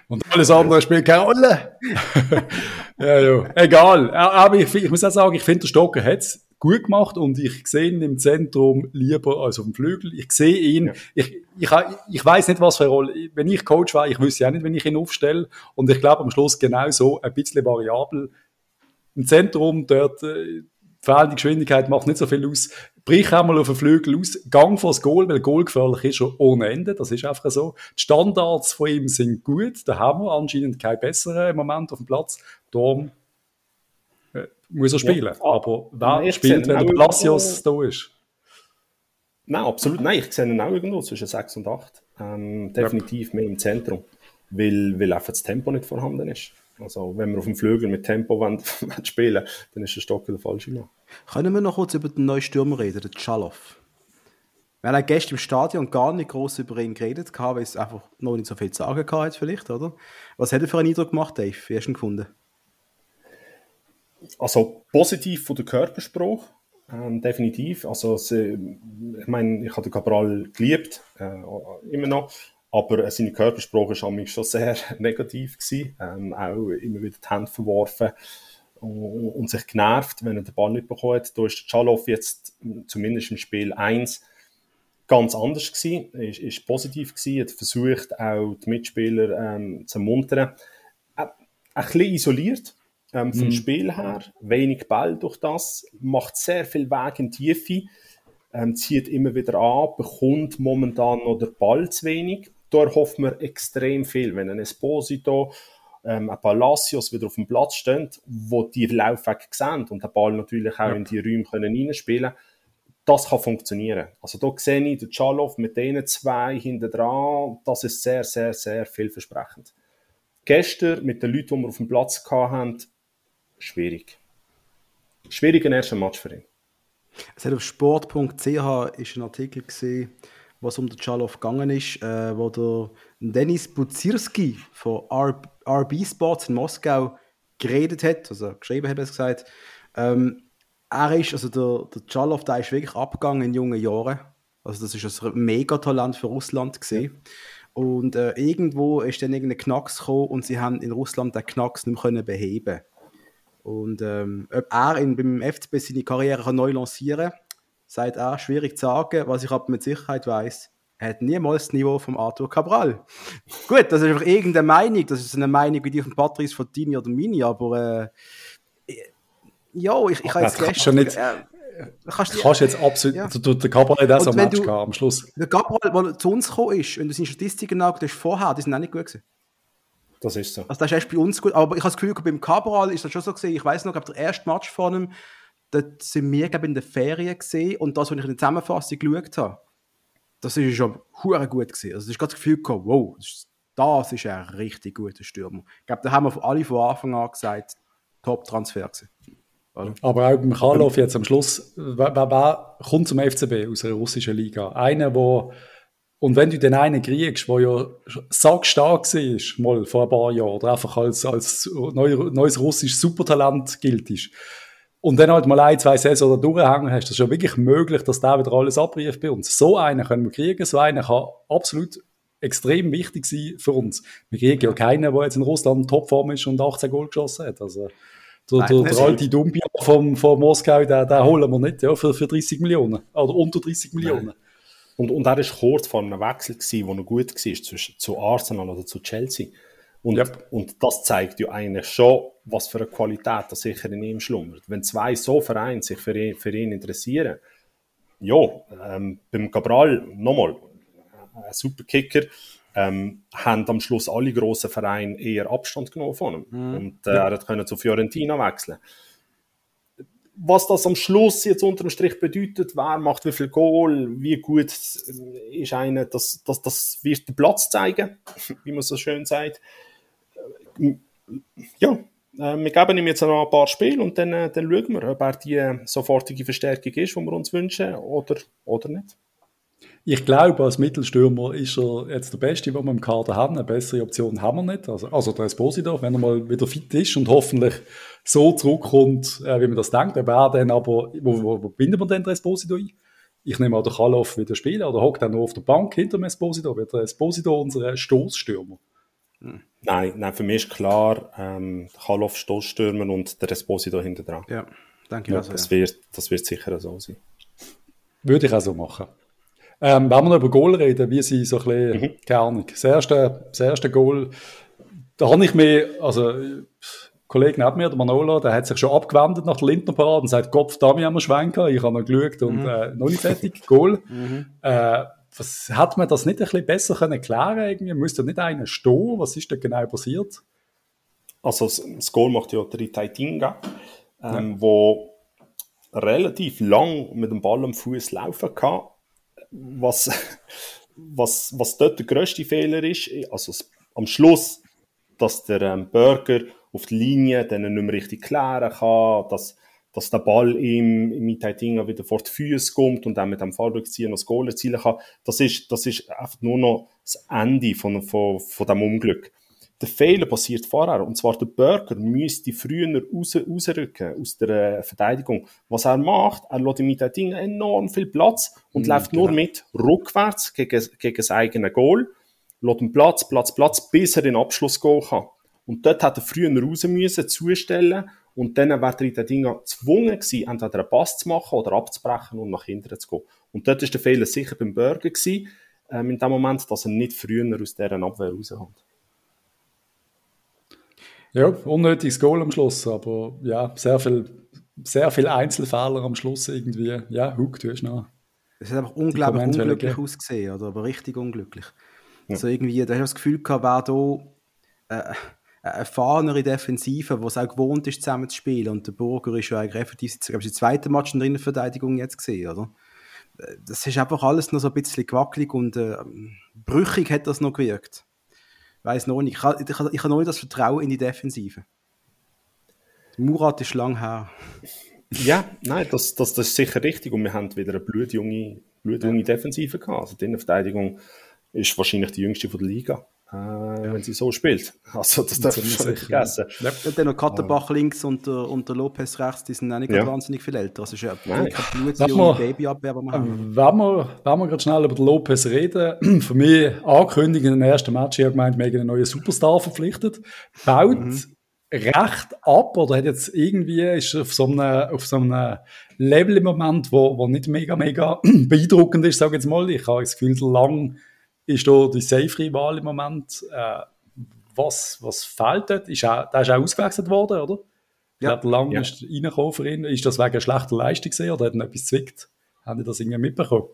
Und alles andere spielt keine Rolle. ja, ja. Egal. Aber ich, ich muss auch sagen, ich finde, der Stocker hat es gut gemacht und ich sehe ihn im Zentrum lieber als auf dem Flügel. Ich sehe ihn, ja. ich, ich, ich weiß nicht, was für eine Rolle, wenn ich Coach war, ich wüsste ja nicht, wenn ich ihn aufstelle und ich glaube am Schluss genau so ein bisschen variabel im Zentrum, dort, äh, fehlende Geschwindigkeit macht nicht so viel aus. Brich einmal auf den Flügel aus, Gang vors Goal, weil Goal gefährlich ist schon ohne Ende, das ist einfach so. Die Standards von ihm sind gut, da haben wir anscheinend keinen besseren im Moment auf dem Platz. Darum äh, muss er spielen. Ja, aber wer spielt, wenn der Palacios da ist? Nein, absolut. Nein, ich sehe ihn auch irgendwo zwischen 6 und 8. Ähm, definitiv mehr im Zentrum, weil, weil einfach das Tempo nicht vorhanden ist. Also, wenn wir auf dem Flügel mit Tempo wollen, wollen spielen dann ist der Stock der falsche Mann. Können wir noch kurz über den neuen Stürmer reden, den Chalow? Wir haben gestern im Stadion gar nicht groß über ihn geredet, weil es einfach noch nicht so viel zu sagen hatte, vielleicht, oder? Was hat er für einen Eindruck gemacht, Dave? Wie hast du ihn gefunden? Also, positiv von der Körperspruch, ähm, definitiv. Also, sie, ich meine, ich habe den Cabral geliebt, äh, immer noch. Aber seine Körpersprache war schon sehr negativ. Gewesen. Ähm, auch immer wieder die Hände verworfen und, sich genervt, wenn er den Ball nicht bekommen hat. Da ist Chalow jetzt zumindest im Spiel 1 ganz anders gewesen, ist, ist positiv gewesen, hat versucht auch die Mitspieler ähm, zu ermuntern. Äh, ein bisschen isoliert ähm, vom mm. Spiel her, wenig Ball durch das, macht sehr viel Weg in die Tiefe, ähm, zieht immer wieder an, bekommt momentan noch den Ball zu wenig da erhofft man extrem viel. Wenn ein Esposito, ähm, ein Palacios wieder auf dem Platz stehen, wo die Laufwege sehen und der Ball natürlich auch ja. in die Räume können reinspielen das kann funktionieren. Also da sehe ich den Chalow mit denen zwei hinten dran, das ist sehr, sehr, sehr vielversprechend. Gestern mit den Leuten, die wir auf dem Platz hatten, schwierig. Schwierig ein erster Match für ihn. Es hat auf sport.ch ist ein Artikel gesehen, was um den Chalow gegangen ist, äh, wo der Denis Buzirski von RB Sports in Moskau geredet hat, also geschrieben hat er es gesagt. Ähm, er ist, also der, der Chalow, der ist wirklich abgegangen in jungen Jahren. Also das ist ein Megatalent für Russland gesehen. Und äh, irgendwo ist dann irgendein Knacks gekommen und sie haben in Russland den Knacks nicht mehr beheben Und ähm, ob er in, beim FCB seine Karriere neu lancieren kann, sagt er, schwierig zu sagen. Was ich aber mit Sicherheit weiß, er hat niemals das Niveau von Arthur Cabral. Gut, das ist einfach irgendeine Meinung. Das ist eine Meinung wie die von Patrice Fontini oder Mini, aber äh, ja, ich, ich habe jetzt gestern... Nicht, äh, kannst du kannst jetzt absolut... Ja. Du, der Cabral hat auch so ein Match du, am Schluss. Der Cabral, der zu uns gekommen ist, und du seine Statistiken angeschaut hast vorher, die sind auch nicht gut gewesen. Das ist so. Also das ist erst bei uns gut, aber ich habe das Gefühl, beim Cabral ist das schon so gesehen, ich weiß noch, ich der erste Match von ihm, dort sind wir, glaube in der Ferien gesehen und das, was ich in der Zusammenfassung geschaut habe, das ist schon hure gut gewesen. Also, ich das Gefühl gehabt, wow, das ist ein richtig guter Stürmer. Ich glaube, da haben wir alle von Anfang an gesagt, Top-Transfer. Aber auch beim Karlov jetzt am Schluss, wer, wer, kommt zum FCB aus einer russischen Liga? Einer, wo und wenn du den einen kriegst, der ja sackstark war, mal vor ein paar Jahren, oder einfach als, als neues russisches Supertalent gilt, ist, und dann halt mal ein, zwei Saison durchhängen hast, ist ja wirklich möglich, dass der wieder alles abbrieft bei uns. So einen können wir kriegen, so einen kann absolut extrem wichtig sein für uns. Wir kriegen ja keinen, der jetzt in Russland Topform ist und 18 Goal geschossen hat. Also, der, Nein, der, der alte Dumbia vom, von Moskau, den, den holen wir nicht, ja, für, für 30 Millionen. Oder unter 30 Millionen. Und, und er war kurz vor einem Wechsel, gewesen, wo er gut war, zwischen, zu Arsenal oder zu Chelsea. Und, yep. und das zeigt ja eigentlich schon, was für eine Qualität das sicher in ihm schlummert. Wenn zwei so Vereine sich für ihn, für ihn interessieren, ja, ähm, beim Cabral, nochmal, ein super Kicker, ähm, haben am Schluss alle grossen Vereine eher Abstand genommen von ihm. Mhm. Und äh, er konnte zu Fiorentina wechseln. Was das am Schluss jetzt unter dem Strich bedeutet, wer macht wie viel Goal, wie gut ist einer, das, das, das wird der Platz zeigen, wie man so schön sagt. Ja, äh, wir geben ihm jetzt noch ein paar Spiele und dann, äh, dann schauen wir, ob er die sofortige Verstärkung ist, die wir uns wünschen, oder, oder nicht. Ich glaube, als Mittelstürmer ist er jetzt der Beste, den wir im Kader haben. Eine bessere Option haben wir nicht. Also, also der Esposito, wenn er mal wieder fit ist und hoffentlich so zurückkommt, äh, wie man das denkt. Ob dann aber, wo, wo, wo binden wir denn den Esposito ein? Ich nehme auch den Kalof wieder spielen oder hockt er noch auf der Bank hinter dem Esposito? Wird der Esposito unser Stoßstürmer? Nein, nein, für mich ist klar, ähm, Kalof Stoßstürmer und der Esposito hinter dran. Ja, danke. Ja, also, das, ja. Wird, das wird sicher so sein. Würde ich auch so machen. Ähm, wenn wir noch über Goal reden, wie sie so ein bisschen, mhm. keine Ahnung, das erste, das erste Goal, da habe ich mir, also, Kollege neben mir, der Manolo, der hat sich schon abgewendet nach der Lindner Parade und sagt, Kopf, da haben wir schwenken. Ich habe noch geschaut und mhm. äh, noch nicht fertig, Goal. Mhm. Äh, was, hat man das nicht ein bisschen besser können klären irgendwie? Müsste nicht einer stehen? Was ist da genau passiert? Also, das Goal macht ja der Taitinga, ähm, ja. wo relativ lang mit dem Ball am Fuß laufen kann was, was, was dort der grösste Fehler ist, also am Schluss, dass der ähm, Burger auf die Linie dann nicht mehr richtig klären kann, dass, dass der Ball ihm mit Taitinga wieder vor die Füße kommt und dann mit dem Fallrückzieher noch das Goal erzielen kann, das ist, das ist einfach nur noch das Ende von, von, von dem Unglück. Der Fehler passiert vorher. Und zwar der Burger müsste früher raus, rausrücken aus der Verteidigung. Was er macht, er lässt mit dem Ding enorm viel Platz und mm, läuft genau. nur mit rückwärts gegen, gegen das eigene Goal, lässt ihn Platz, Platz, Platz, bis er den Abschluss gehen kann. Und dort hat er früher raus müssen, zustellen und dann wäre er Dingen gezwungen gewesen, entweder einen Pass zu machen oder abzubrechen und nach hinten zu gehen. Und dort ist der Fehler sicher beim Burger gewesen, ähm, in dem Moment, dass er nicht früher aus dieser Abwehr rauskommt. Ja, unnötiges Goal am Schluss, aber ja, sehr viel, sehr viel Einzelfehler am Schluss irgendwie. Ja, Huck, du hast noch. Es hat einfach unglaublich unglücklich ausgesehen, oder? aber richtig unglücklich. Ja. Also irgendwie, da hast du das Gefühl gehabt, wer da äh, eine erfahrenere Defensive, die es auch gewohnt ist, zusammen zu spielen. Und der Burger ist ja eigentlich effektiv, ich glaube, die zweite Match in der Innenverteidigung jetzt gesehen, oder? Das ist einfach alles noch so ein bisschen gewackelig und äh, brüchig hat das noch gewirkt weiß noch nicht. Ich habe, ich, ich habe noch nicht das Vertrauen in die Defensive. Murat ist lang her. Ja, nein, das, das, das ist sicher richtig. Und wir haben wieder eine blutjunge, blutjunge Defensive gehabt. Also die Innenverteidigung ist wahrscheinlich die jüngste von der Liga äh, ja. wenn sie so spielt. Also das darf man schon nicht vergessen. Ja. Und dann noch Katterbach links und der, und der Lopez rechts, die sind auch nicht ja. wahnsinnig viel älter. Es ist ja blutjunge Babyabwehr, die wir haben. Wenn wir, wenn wir gerade schnell über den Lopez reden, für mich ankündigen in den ersten Match, ich habe gemeint, wir haben einen neuen Superstar verpflichtet, baut mhm. recht ab oder hat jetzt irgendwie, ist auf so einem, auf so einem Level im Moment, wo, wo nicht mega, mega beeindruckend ist, sage ich jetzt mal. Ich habe das Gefühl, lang ist da die Safe-Wahl im Moment. Äh, was, was fehlt dort? Ist auch, der ist auch ausgewechselt worden, oder? Ja. Der lang ja. ist reingekommen für ihn. Ist das wegen schlechter Leistung gesehen oder hat er etwas zwickt? Haben die das irgendwie mitbekommen?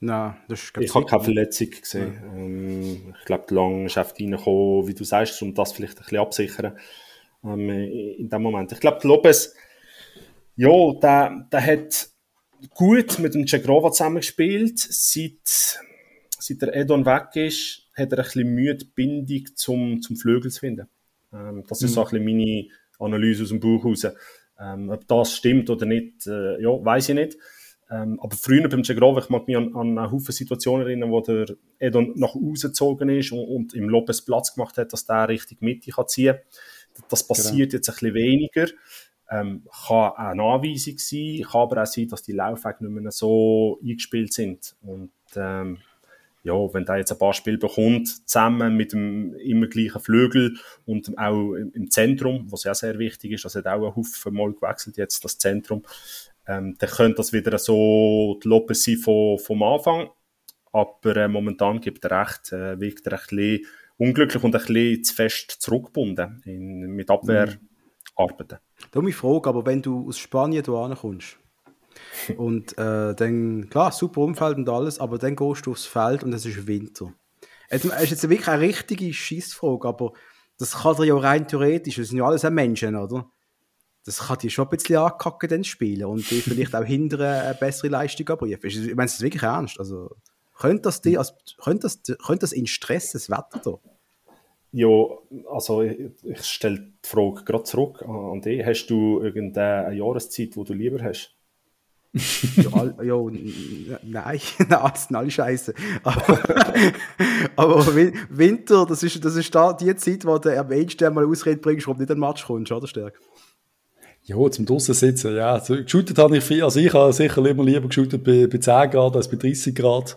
Nein, das ist Ich habe keine Verletzung gesehen. Ja. Ähm, ich glaube, Lang ist einfach reingekommen, wie du sagst, um das vielleicht ein bisschen absichern. Ähm, in dem Moment. Ich glaube, Lopez, ja, der, der hat gut mit dem Cegrova zusammengespielt. Seit seit der Edon weg ist, hat er ein bisschen Mühe, die Bindung zum, zum Flügel zu finden. Ähm, das ist mhm. so ein bisschen meine Analyse aus dem Buch raus. Ähm, ob das stimmt oder nicht, äh, ja, weiß ich nicht. Ähm, aber früher beim Cegrova, ich mag mich an, an eine Haufen Situationen erinnern, wo der Edon nach außen gezogen ist und, und im Lopez Platz gemacht hat, dass der richtig Mitte kann ziehen kann. Das passiert genau. jetzt ein bisschen weniger. Ähm, kann auch eine Anweisung sein, kann aber auch sein, dass die Laufwege nicht mehr so eingespielt sind. Und ähm, ja, wenn der jetzt ein paar Spiele bekommt, zusammen mit dem immer gleichen Flügel und auch im Zentrum, was ja sehr wichtig ist, also hat auch ein Haufen mal gewechselt jetzt, das Zentrum, ähm, dann könnte das wieder so die Lopez sein vom, vom Anfang, aber äh, momentan gibt er recht, äh, wirkt er ein bisschen unglücklich und ein bisschen zu fest zurückgebunden in, mit Abwehrarbeiten. Mhm. Da mich Frage, aber wenn du aus Spanien hierher kommst, Und äh, dann, klar, super Umfeld und alles, aber dann gehst du aufs Feld und es ist Winter. Es ist jetzt wirklich eine richtige Schissfrage, aber das kann dir ja rein theoretisch, wir sind ja alles Menschen, oder? Das kann dir schon ein bisschen ankacken, dann spielen und dir vielleicht auch hindern, eine bessere Leistung abrufen. Ich meine, es ist wirklich ernst. Also, könnte das, dir, also, könnte das, könnte das in Stress das Wetter da? Ja, also ich, ich stelle die Frage gerade zurück an dich. Hast du irgendeine Jahreszeit, die du lieber hast? Ja, ja, nein, das sind alle scheiße. Aber, aber, Winter, das ist, das ist da die Zeit, wo du am ehesten mal Ausrede bringst, warum du nicht an den Match kommst, oder Stärk? Ja, zum draussen sitzen, ja. Geshootet habe ich viel, also ich habe sicher immer lieber geshootet bei, bei 10 Grad als bei 30 Grad.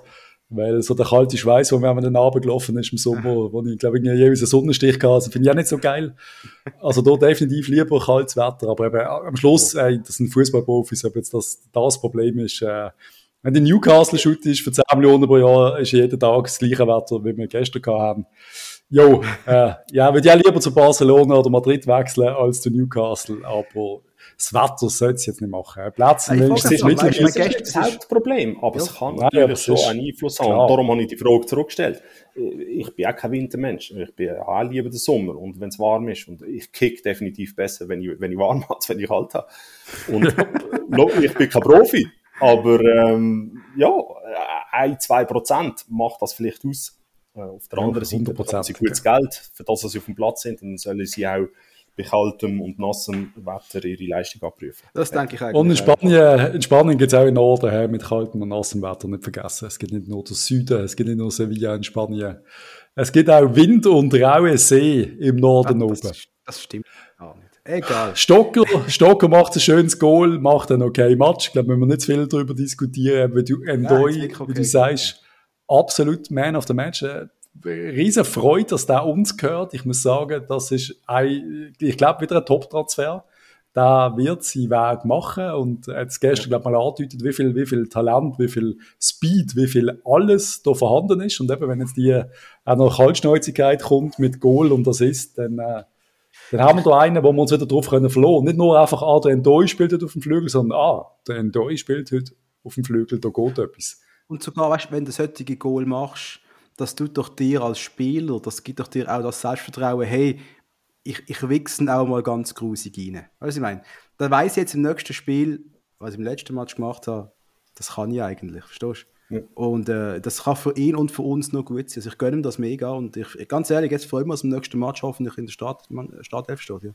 Weil so der kalte Schweiß, wo man dann runtergelaufen ist im Sommer, wo ich glaube ich jeweils einen Sonnenstich hatte, also finde ich auch nicht so geil. Also da definitiv lieber kaltes Wetter, aber eben am Schluss, ey, das sind Fußballprofis, ob jetzt das, das Problem ist, äh, wenn die Newcastle shoot ist für 10 Millionen pro Jahr, ist jeden Tag das gleiche Wetter, wie wir gestern hatten. Jo, äh, ja, würde ich auch lieber zu Barcelona oder Madrid wechseln als zu Newcastle, aber das Wetter sollte es jetzt nicht machen. Plätze ja, ist nicht weißt, das Hauptproblem, aber ja. es kann natürlich schon einen Einfluss haben. Klar. Darum habe ich die Frage zurückgestellt. Ich bin auch kein Wintermensch. Ich bin auch lieber den Sommer und wenn es warm ist. Und ich kick definitiv besser, wenn ich, wenn ich warm habe, als wenn ich kalt habe. Und ich bin kein Profi, aber ähm, ja, ein, zwei Prozent macht das vielleicht aus. Äh, auf der anderen Seite bekommen sie gutes Geld, für das, dass sie auf dem Platz sind, dann sollen sie auch bei kaltem und nassem Wetter ihre Leistung abprüfen. Das denke ich eigentlich. Und in Spanien, in Spanien gibt es auch in Norden he, mit kaltem und nassem Wetter, nicht vergessen. Es gibt nicht nur den Süden, es gibt nicht nur Sevilla in Spanien. Es gibt auch Wind und raue See im Norden ja, das, oben. Das stimmt auch nicht. Egal. Stocker, Stocker macht ein schönes Goal, macht einen okay Match. Ich glaube, wir müssen nicht viel darüber diskutieren, wie du, Endoi, okay. wie du sagst, absolut Man of the Match. Riesen Freude, dass der uns gehört. Ich muss sagen, das ist ein, ich glaube, wieder ein Top-Transfer. Da wird sie Weg machen und jetzt gestern, glaube ich, mal angedeutet, wie viel, wie viel Talent, wie viel Speed, wie viel alles da vorhanden ist. Und eben, wenn jetzt die auch noch Kaltschnäuzigkeit kommt mit Goal und das ist, dann, äh, dann haben wir da einen, wo wir uns wieder drauf können verloren. Nicht nur einfach, ah, der Endoi spielt heute auf dem Flügel, sondern, ah, der Endoi spielt heute auf dem Flügel, da geht etwas. Und sogar, weißt, wenn du solche Goal machst, das tut doch dir als Spieler, das gibt doch dir auch das Selbstvertrauen, hey, ich, ich wichse auch mal ganz grusig rein. Weißt du, ich meine? Dann weiss ich jetzt im nächsten Spiel, was ich im letzten Match gemacht habe, das kann ich eigentlich, verstehst du? Ja. Und äh, das kann für ihn und für uns noch gut sein. Also ich gönne ihm das mega und ich, ganz ehrlich, jetzt freue ich mich, dass im nächsten Match hoffentlich in der Start, Startelf steht. Ja.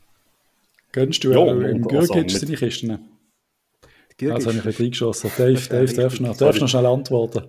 Gönnst du ja, auch im Gürgic also seine Kisten? Also habe ich ein reingeschossen. Dave, Dave, darfst du noch, noch schnell antworten?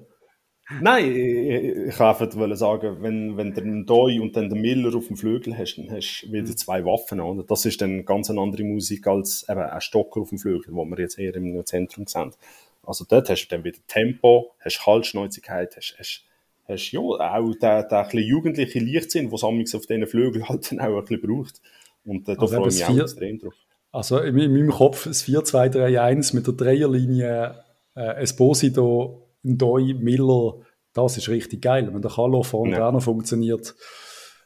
Nein, ich, ich einfach sagen, wenn, wenn du den Doi und dann den Miller auf dem Flügel hast, dann hast du wieder mhm. zwei Waffen. Oder? Das ist dann ganz eine andere Musik als eben ein Stocker auf dem Flügel, wo wir jetzt eher im Zentrum sind. Also dort hast du dann wieder Tempo, hast Kaltschnäuzigkeit, hast, hast, hast ja auch den, den jugendlichen Leichtsinn, den es auf diesen Flügeln halt dann auch ein bisschen braucht. Und äh, da also freue ich mich auch extrem drauf. Also in, in meinem Kopf ist 4-2-3-1 mit der Dreierlinie äh, Esposito Doi, Miller, das ist richtig geil. Wenn der Kalo vorne ja. auch noch funktioniert,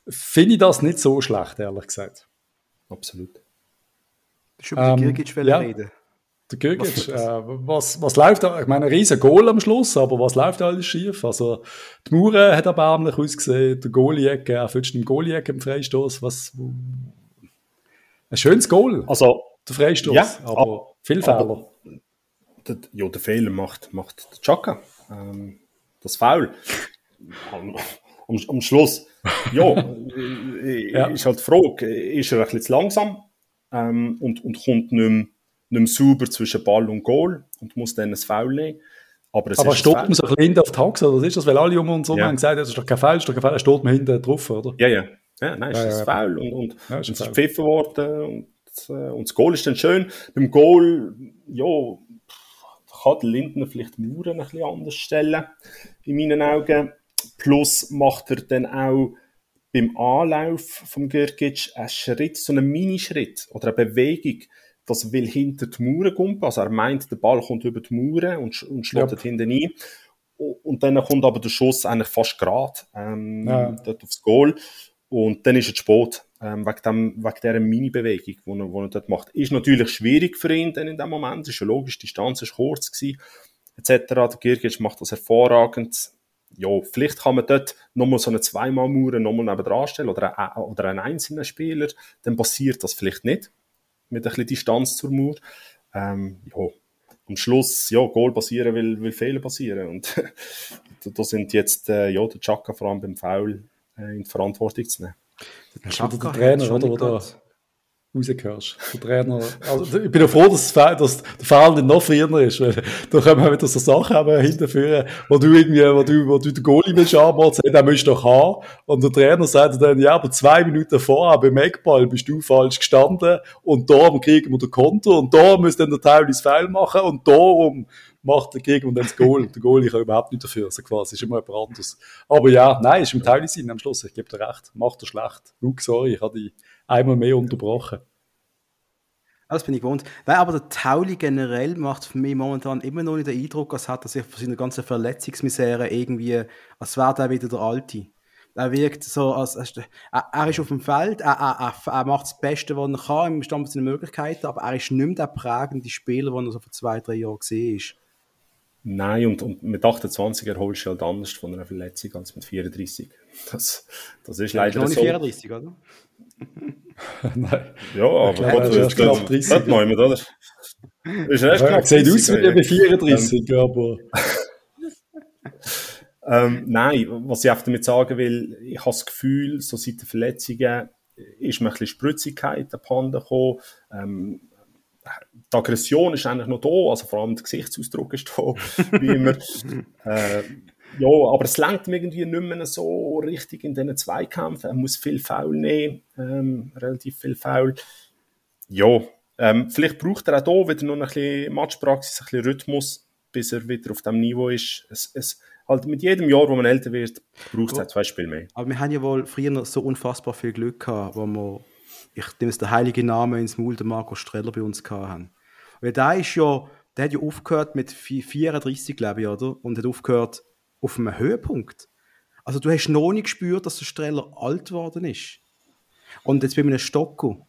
finde ich das nicht so schlecht, ehrlich gesagt. Absolut. Das ist über ähm, Girgic ja. reden. Der Girgic, äh, was, was läuft da? Ich meine, ein riesen Goal am Schluss, aber was läuft alles schief? Also, die Mauer hat erbärmlich ausgesehen, der Goalie-Ecke, er füllst den Goalie-Ecke im Freistoß, was, ein schönes Goal. Also, der Freistoß, ja, aber viel Fehler der, ja, der Fehler macht, macht der Chaka. Ähm, das Foul. Am, am, am Schluss. Ja, ja, ist halt die Frage, ist er ein bisschen zu langsam ähm, und, und kommt nicht mehr, nicht mehr sauber zwischen Ball und Goal und muss dann ein Foul nehmen. Aber, es Aber steht man so ein bisschen hinten auf die Haxe, oder ist das? Weil alle um uns herum ja. haben gesagt, das ist doch kein Foul, das ist doch kein Foul, steht man hinten drauf, oder? Ja, ja. Ja, nein, ist ja, das ja, Foul und, und, ja, ist und es ist gepfiffen worden und, äh, und das Goal ist dann schön. Beim Goal, ja, kann der Lindner vielleicht die Mauern ein bisschen anders stellen, in meinen Augen. Plus macht er dann auch beim Anlauf vom Gürgic einen Schritt, so einen Minischritt oder eine Bewegung, das will hinter die Mauern kumpen. Also er meint, der Ball kommt über die Mauern und, und schlägt ja. hinten ein. Und dann kommt aber der Schuss eigentlich fast gerade ähm, ja. dort aufs Goal. Und dann ist es spät, ähm, wegen, dem, wegen dieser Mini-Bewegung, die er, er dort macht. Ist natürlich schwierig für ihn dann in dem Moment, ist ja logisch, die Distanz ist kurz gewesen, etc. Der Girgic macht das hervorragend. Ja, vielleicht kann man dort nochmal so eine Zweimal-Mauer nochmal neben dran stellen oder, oder einen einzelnen Spieler, dann passiert das vielleicht nicht, mit ein bisschen Distanz zur Mauer. Ähm, ja, am Schluss, ja, Goal passieren will, will Fehler passieren und da sind jetzt, äh, ja, der Chaka vor allem beim Foul in die Verantwortung zu nehmen. Das ist wieder der Trainer, oder? Oder rausgehörst. Der Trainer. Also, ich bin ja froh, dass, dass der Fall nicht noch früher ist, weil da können wir wieder so Sachen hinterführen, wo du irgendwie, wo du, wo du den Goalie willst anmachen, sagst, den musst du doch haben. Und der Trainer sagt dann, ja, aber zwei Minuten vorher beim Eckball bist du falsch gestanden und darum kriegen wir den Konto und da muss dann der Teil das Foul machen und darum macht der Gegner dann das Goal. der Goalie kann überhaupt nicht dafür, also quasi, ist immer jemand anderes. Aber ja, nein, ist im Teil Sinn am Schluss, ich gebe dir recht, macht er schlecht. Luke, sorry, ich habe dich einmal mehr unterbrochen. Das bin ich gewohnt. Nein, aber der Tauli generell macht für mich momentan immer noch nicht den Eindruck, als hat er sich von seiner ganzen Verletzungsmisere irgendwie, als wäre er wieder der Alte. Er wirkt so, als, als er, er, ist auf dem Feld, er, er, er, macht das Beste, was er kann, im Stand seiner Möglichkeiten, aber er ist nicht mehr der prägende Spieler, den er so vor zwei, drei Jahren gesehen ist. Nein, und, und mit 28 erholst du halt anders von einer Verletzung als mit 34. Das, das ist leider ja, so. 34, oder? Nein. Ja, aber ja, Gott, das ist knapp 30. Das nehmen, oder? Ist erst ja, sieht aus wie bei 34, ähm, aber... ähm, nein, was ich einfach damit sagen will, ich habe das Gefühl, so seit den Verletzungen ist mir ein bisschen Spritzigkeit abhanden gekommen. Ähm, die Aggression ist eigentlich noch da, also vor allem der Gesichtsausdruck ist da, wie immer. äh, ja, aber es lenkt mir irgendwie nicht mehr so richtig in diesen Zweikämpfen. Er muss viel Foul nehmen, ähm, relativ viel Foul. Ja, ähm, vielleicht braucht er auch hier wieder noch ein bisschen Matchpraxis, ein bisschen Rhythmus, bis er wieder auf dem Niveau ist. Es, es, halt mit jedem Jahr, wo man älter wird, braucht es halt zwei Spiele mehr. Aber wir haben ja wohl früher so unfassbar viel Glück gehabt, wo wir, ich nehme es der heilige Name ins Maul, der Marco Streller bei uns gehabt haben. Weil der ist ja, der hat ja aufgehört mit 34, glaube ich, oder? Und hat aufgehört auf einem Höhepunkt. Also du hast noch nicht gespürt, dass der Streller alt geworden ist. Und jetzt bei einem Stocko,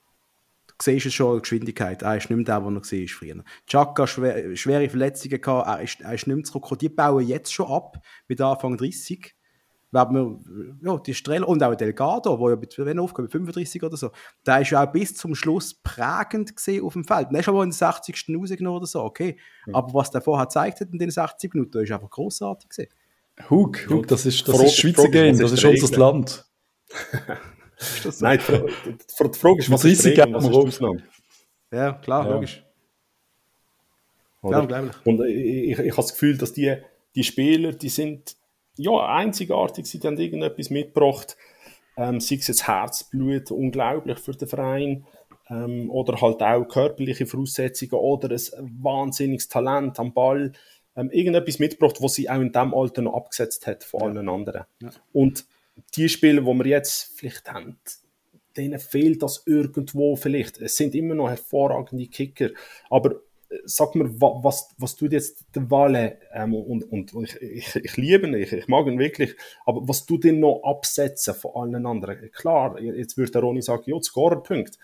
du siehst es schon, die Geschwindigkeit, er ist nicht mehr der, der er gesehen ist früher. Chaka, schwer, schwere Verletzungen gehabt, er ist, er ist nicht mehr zurückgekommen. Die bauen jetzt schon ab, mit Anfang 30 werden wir, ja, die Streller und auch Delgado, der ja mit, wenn aufgehört, mit 35 oder so, der ist ja auch bis zum Schluss prägend gesehen auf dem Feld. Nicht schon mal in den 60. rausgenommen oder so, okay. Mhm. Aber was der vorher gezeigt hat in den 60 Minuten, ist einfach großartig gesehen. Hug, Hug, das ist, das Frage, ist Schweizer Game, das ist unser Land. ist das so? Nein, die, die, die Frage ist, was ist die Regel, was ist Ausnahme? Ja, klar, ja. logisch. Oder? Ja, und ich, ich, ich habe das Gefühl, dass die, die Spieler, die sind ja, einzigartig, sie haben irgendetwas mitgebracht, ähm, sei es jetzt Herzblut, unglaublich für den Verein, ähm, oder halt auch körperliche Voraussetzungen oder ein wahnsinniges Talent am Ball, ähm, irgendetwas mitgebracht, was sie auch in dem Alter noch abgesetzt hat von ja. allen anderen. Ja. Und die Spieler, die wir jetzt vielleicht haben, denen fehlt das irgendwo vielleicht. Es sind immer noch hervorragende Kicker, aber sag mir, was, was tut jetzt der Walle, ähm, und, und, ich, ich, ich, liebe ihn, ich, ich mag ihn wirklich, aber was tut ihn noch absetzen von allen anderen? Klar, jetzt würde der Ronny sagen, ja, Scorerpunkt.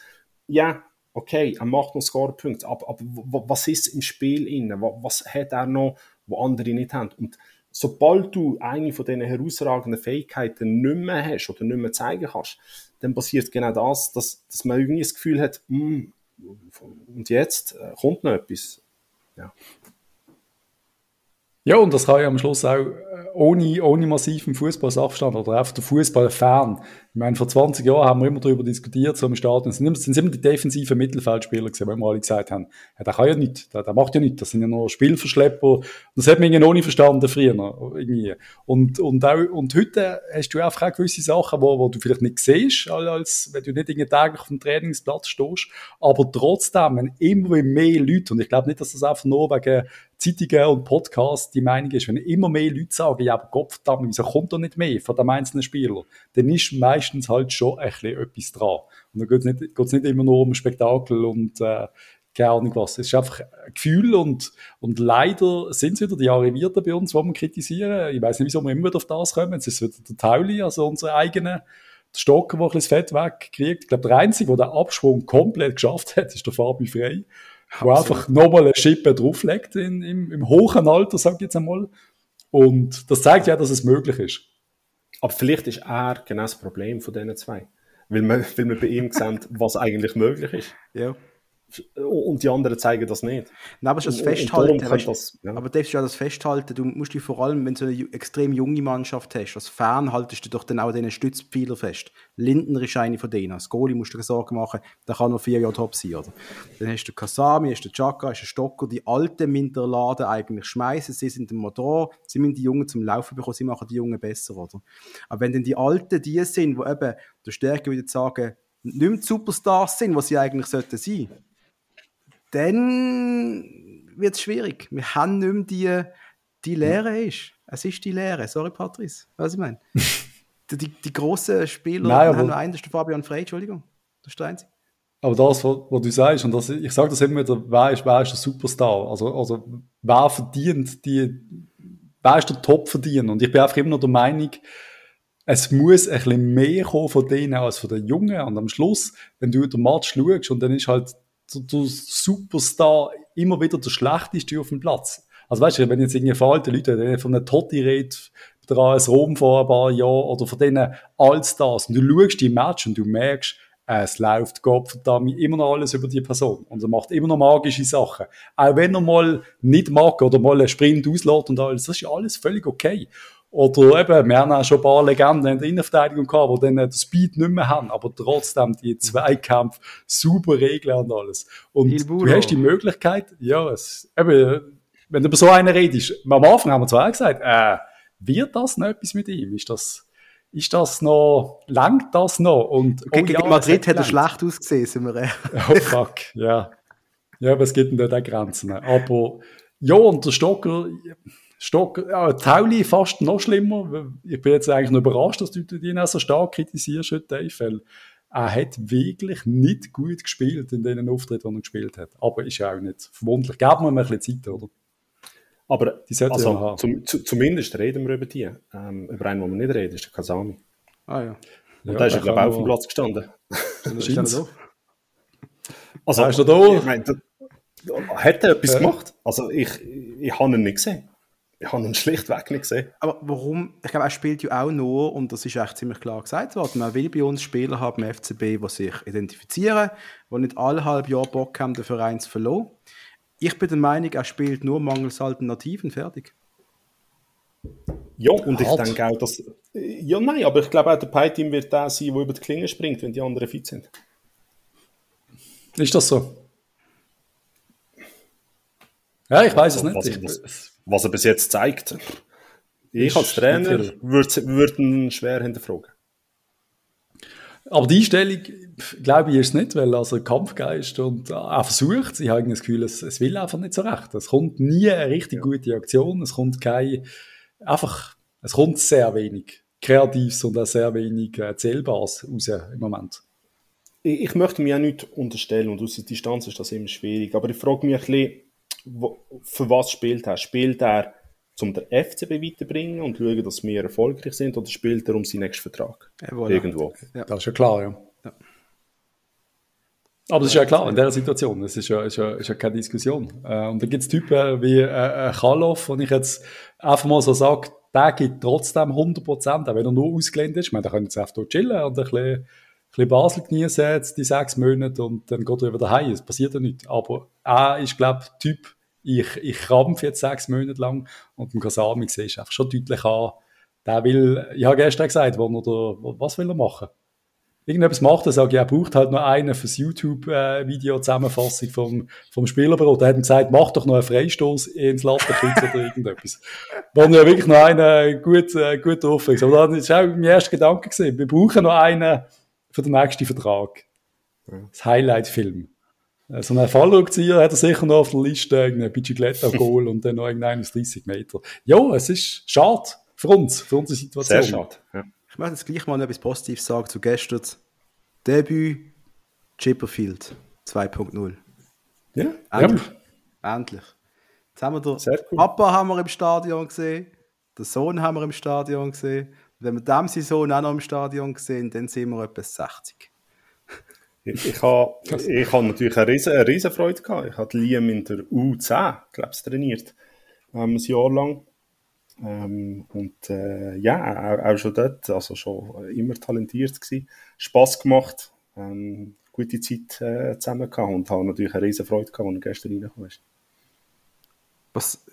Ja, okay, er macht noch Scorerpunkt, aber, aber was ist im Spiel inne? Was hat er noch, wo andere nicht haben? Und sobald du eine von diesen herausragenden Fähigkeiten nicht mehr hast oder nicht mehr zeigen kannst, dann passiert genau das, dass, dass man irgendwie das Gefühl hat, mh, hm, und jetzt äh, kommt noch etwas. Ja. Ja, und das kann ja am Schluss auch äh, ohne, ohne massiven Fußballsachstand oder einfach der Fußballfan. Ich meine, vor 20 Jahren haben wir immer darüber diskutiert, so im Stadion. Es sind immer, sind immer die defensiven Mittelfeldspieler gewesen, weil wir alle gesagt haben, ja, der kann ja nicht, der, der macht ja nicht, das sind ja nur Spielverschlepper. Das hat man irgendwie noch nicht verstanden früher. Irgendwie. Und, und, auch, und heute hast du einfach auch gewisse Sachen, wo, wo du vielleicht nicht siehst, als, wenn du nicht irgendwie täglich auf dem Trainingsplatz stehst, aber trotzdem, wenn immer mehr Leute, und ich glaube nicht, dass das einfach nur wegen Zeitungen und Podcasts die Meinung ist, wenn immer mehr Leute sagen, ja, aber Gottverdammt, wieso kommt da nicht mehr von dem einzelnen Spieler, dann ist meistens halt schon ein bisschen etwas dran. Und dann geht es nicht, geht's nicht immer nur um Spektakel und äh, keine Ahnung was. Es ist einfach ein Gefühl und, und leider sind es wieder die Arrivierten bei uns, die wir kritisieren. Ich weiß nicht, wieso wir immer wieder auf das kommen. Es ist wieder der Tauli, also unsere eigene Stocker, der ein bisschen Fett wegkriegt. Ich glaube, der Einzige, der den Abschwung komplett geschafft hat, ist der Fabi Frey. Der einfach nochmal eine Schippe drauflegt in, im, im hohen Alter, sag ich jetzt einmal. Und das zeigt ja, dass es möglich ist. Aber vielleicht ist er genau das Problem von diesen zwei. Weil wir, weil wir bei ihm sehen, was eigentlich möglich ist. Ja. Und die anderen zeigen das nicht. Nein, aber das Festhalten. Das, ja. Aber das ist ja das Festhalten. Du musst dich vor allem, wenn du eine extrem junge Mannschaft hast, als Fan haltest du doch dann auch diesen Stützpfeiler fest. Lindner ist eine von denen. Als Goalie musst du dir Sorgen machen, der kann noch vier Jahre top sein. Oder? Dann hast du Kasami, hast du Chaka, hast du Stocker. Die Alten müssen den Laden eigentlich schmeißen. Sie sind im Motor, sie müssen die Jungen zum Laufen bekommen, sie machen die Jungen besser. Oder? Aber wenn dann die Alten die sind, die eben der Stärke wieder sagen, nicht mehr Superstars sind, was sie eigentlich sollten sein dann wird es schwierig. Wir haben nicht mehr die, die Lehre ist. Es ist die Lehre. Sorry, Patrice. Was ich meine? die, die, grossen Spieler Nein, haben nur einen, das ist der Fabian Frey, Entschuldigung. Das ist der Einzige. Aber das, was, was du sagst, und das, ich sage das immer wieder, wer ist, wer ist der Superstar? Also, also wer verdient die, wer ist der Top-Verdiener? Und ich bin einfach immer noch der Meinung, es muss ein bisschen mehr kommen von denen als von den Jungen. Und am Schluss, wenn du den Match schaust, und dann ist halt der, der Superstar immer wieder der Schlechteste auf dem Platz. Also weißt du, wenn jetzt irgendwie verhalte Leute von einem Totti redet, der AS Rom vor ein paar Jahren oder von denen Allstars und du schaust die Match und du merkst, es läuft Gott verdammt immer noch alles über die Person und er macht immer noch magische Sachen. Auch wenn er mal nicht mag oder mal einen Sprint auslässt und alles, das ist alles völlig okay. Oder eben, wir haben auch schon ein paar Legenden in der Innenverteidigung gehabt, die dann den Speed nicht mehr haben, aber trotzdem die Zweikämpfe super regeln und alles. Und du hast die Möglichkeit, ja, es, eben, wenn du über so einen redest, am Anfang haben wir zwar gesagt, äh, wird das noch etwas mit ihm? Ist das, ist das noch, langt das noch? Und, okay, oh, gegen ja, Madrid hat er schlecht ausgesehen, sind wir ehrlich. Oh fuck, ja. Ja, aber es gibt dort auch Grenzen. Aber, ja, und der Stocker, Stock, ja, Tauli fast noch schlimmer. Ich bin jetzt eigentlich noch überrascht, dass du ihn auch so stark kritisierst heute, weil er hat wirklich nicht gut gespielt in den Auftritten, die er gespielt hat. Aber ist ja auch nicht verwundlich. Geben wir ihm ein bisschen Zeit, oder? Aber die also, ja zum, zu, zumindest reden wir über die. Ähm, über einen, den wir nicht reden, ist der Kasami. Ah ja. Und ja, da ist er, glaube ich, auch auf dem Platz gestanden. Also, also, ist er da? Ich meine, hat er etwas ja. gemacht? Also, ich, ich habe ihn nicht gesehen. Ich habe ihn schlichtweg nicht gesehen. Aber warum? Ich glaube, er spielt ja auch nur, und das ist echt ziemlich klar gesagt worden, man will bei uns Spieler haben im FCB, die sich identifizieren, die nicht alle halb Jahr Bock haben, den Verein zu verloren. Ich bin der Meinung, er spielt nur mangels Alternativen, fertig. Ja, und Hart. ich denke auch, dass. Ja, nein, aber ich glaube auch, der Pie-Team wird der sein, der über die Klinge springt, wenn die anderen fit sind. Ist das so? Ja, ich weiß es nicht. Was, was er bis jetzt zeigt. Ich als Trainer würde, würde ihn schwer hinterfragen. Aber die Einstellung, glaube ich, ist es nicht, weil also Kampfgeist und er versucht, ich habe das Gefühl, es, es will einfach nicht so recht. Es kommt nie eine richtig ja. gute Aktion, es kommt kein, einfach, es kommt sehr wenig Kreatives und auch sehr wenig äh, Zählbares raus im Moment. Ich, ich möchte mir auch nicht unterstellen und aus der Distanz ist das immer schwierig, aber ich frage mich ein bisschen, für was spielt er? Spielt er, um den FCB weiterbringen und schauen, dass wir erfolgreich sind, oder spielt er um seinen nächsten Vertrag? Ja, voilà. Irgendwo. Ja. Das ist ja klar, ja. ja. Aber das ist ja klar, in dieser Situation, das ist ja, ist ja, ist ja keine Diskussion. Äh, und da gibt es Typen wie äh, äh Kaloff, und ich jetzt einfach mal so sage, der gibt trotzdem 100%, auch wenn er nur ausgelehnt ist. Ich meine, da können jetzt einfach dort chillen und ein bisschen, ein bisschen Basel genießen jetzt, die sechs Monate, und dann geht er wieder heim. Es passiert ja nichts. Aber er ist, glaube ich, Typ, ich, ich krampfe jetzt sechs Monate lang und im Kasami siehst du einfach schon deutlich an, der will, ich habe gestern gesagt, wo er, was will er machen? Irgendetwas macht er, sage ich, er braucht halt nur einen fürs YouTube-Video-Zusammenfassung vom, vom Spielerbüro. Da hat ihm gesagt, mach doch noch einen Freistoß ins Lattenkreuz oder irgendetwas. Wo ja wirklich noch einen gut, äh, gut drauf ist. Aber das war auch mein erster Gedanke gewesen. Wir brauchen noch einen für den nächsten Vertrag. Das Highlight-Film. Äh, so einen Fallrückzieher hat er sicher noch auf der Liste, ein Bicicletta-Goal und dann noch irgendein 30 Meter. Ja, es ist schade für uns, für unsere Situation. Sehr schade, ja. Ich möchte jetzt gleich mal etwas Positives sagen zu gestern. Debüt Chipperfield 2.0. Ja, endlich. Ja. Endlich. Jetzt haben wir den cool. Papa haben wir im Stadion gesehen, den Sohn haben wir im Stadion gesehen. Und wenn wir dem Saison auch noch im Stadion sehen, dann sind wir etwa 60. Ich, ich habe ich hab natürlich eine riesen, eine riesen Freude gehabt. Ich habe Liam in der U10, glaube trainiert. Ähm, ein Jahr lang. Ähm, und äh, ja, auch, auch, schon dort, also schon immer talentiert gewesen. Spass gemacht, ähm, gute Zeit äh, zusammen gehabt und habe natürlich eine riesen Freude gehabt, als er gestern reingekommen ist. Was,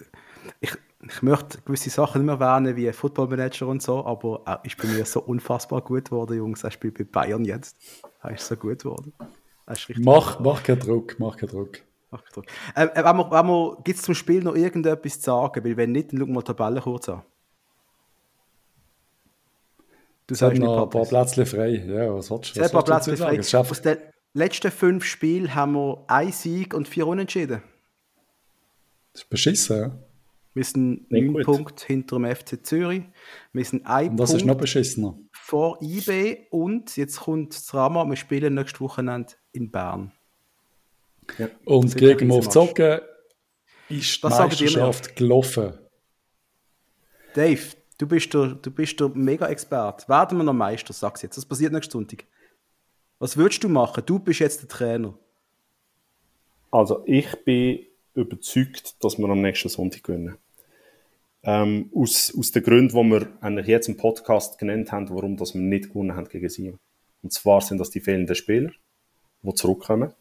ich, ich möchte gewisse Sachen nicht mehr erwähnen, wie Football Manager und so, aber er ist bei mir so unfassbar gut geworden, Jungs. Er spielt bei Bayern jetzt. Er ist so gut geworden. Mach, mach keinen Druck, mach keinen Druck. Mach keinen Druck. Ähm, äh, wir, Gibt es zum Spiel noch irgendetwas zu sagen? Weil wenn nicht, dann schauen wir die Tabelle kurz an. Du sagst noch ein paar Plätze frei. Ja, was willst du? Ein paar Plätze frei. Aus den letzten fünf Spielen haben wir einen Sieg und vier Unentschieden. Das ist beschissen, ja. Wir sind neun Punkte hinter dem FC Zürich. Wir sind ein und das Punkt ist noch beschissener. vor IB und jetzt kommt das Drama, wir spielen nächstes Wochenende in Bern. Ja. Und gegen Mof Zocken ist die das Meisterschaft gelaufen. Dave, du bist der, du bist der Mega-Expert. Werden wir noch Meister, sag's jetzt. Das passiert nächsten Sonntag. Was würdest du machen? Du bist jetzt der Trainer. Also ich bin überzeugt, dass wir am nächsten Sonntag gewinnen. Ähm, aus, aus den Gründen, die wir eigentlich jetzt im Podcast genannt haben, warum dass wir nicht gewonnen haben gegen sie. Und zwar sind das die fehlenden Spieler, die zurückkommen,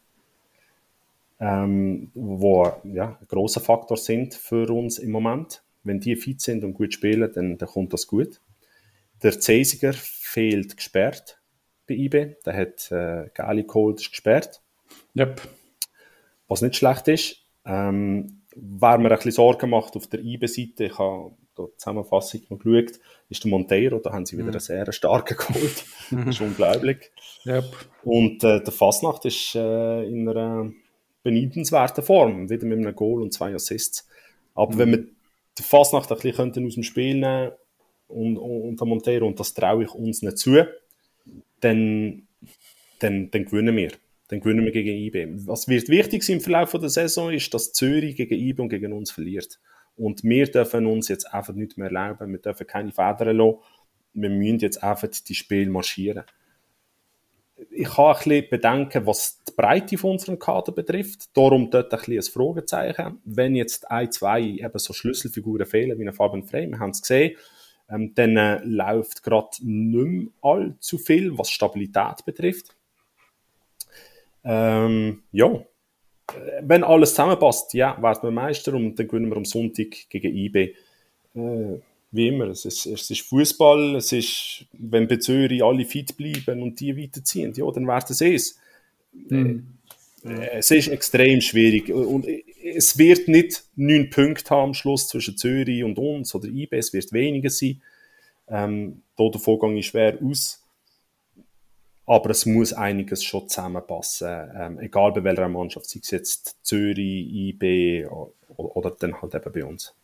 ähm, wo ja, ein großer Faktor sind für uns im Moment. Wenn die fit sind und gut spielen, dann, dann kommt das gut. Der Cäsiger fehlt gesperrt bei IB. Der hat äh, Gali geholt, ist gesperrt. Yep. Was nicht schlecht ist. Ähm, wer mir ein bisschen Sorgen macht auf der IBE-Seite, ich habe da die Zusammenfassung noch geschaut, ist der Monteiro, da haben sie wieder mhm. einen sehr starken geholt. das ist unglaublich. Yep. Und äh, der Fasnacht ist äh, in einer beneidenswerten Form, wieder mit einem Goal und zwei Assists. Aber mhm. wenn wir die Fasnacht ein bisschen aus dem Spiel nehmen und, und, und der Monteiro, und das traue ich uns nicht zu, dann, dann, dann gewinnen wir dann gewinnen wir gegen IB. Was wird wichtig sein im Verlauf der Saison ist, dass Zürich gegen IB und gegen uns verliert. Und wir dürfen uns jetzt einfach nicht mehr erlauben, wir dürfen keine Federn lassen, wir müssen jetzt einfach die Spiele marschieren. Ich habe ein bisschen Bedenken, was die Breite von unserem Kader betrifft. Darum dort ein bisschen ein Fragezeichen. Wenn jetzt ein, zwei eben so Schlüsselfiguren fehlen, wie ein Fabian Frey, wir haben es gesehen, ähm, dann äh, läuft gerade nicht mehr allzu viel, was Stabilität betrifft. Ähm, ja, wenn alles zusammenpasst, ja, werden wir Meister und dann gewinnen wir am Sonntag gegen IB. Äh, wie immer, es ist, es ist Fußball, es ist, wenn bei Zürich alle fit bleiben und die weiterziehen, ja, dann werden sie es. Mhm. Äh, es ist extrem schwierig und es wird nicht neun Punkte haben am Schluss zwischen Zürich und uns oder IB, es wird weniger sein. Ähm, der Vorgang ist schwer aus aber es muss einiges schon zusammenpassen, ähm, egal bei welcher Mannschaft, sei es jetzt Zürich, IB oder, oder dann halt eben bei uns.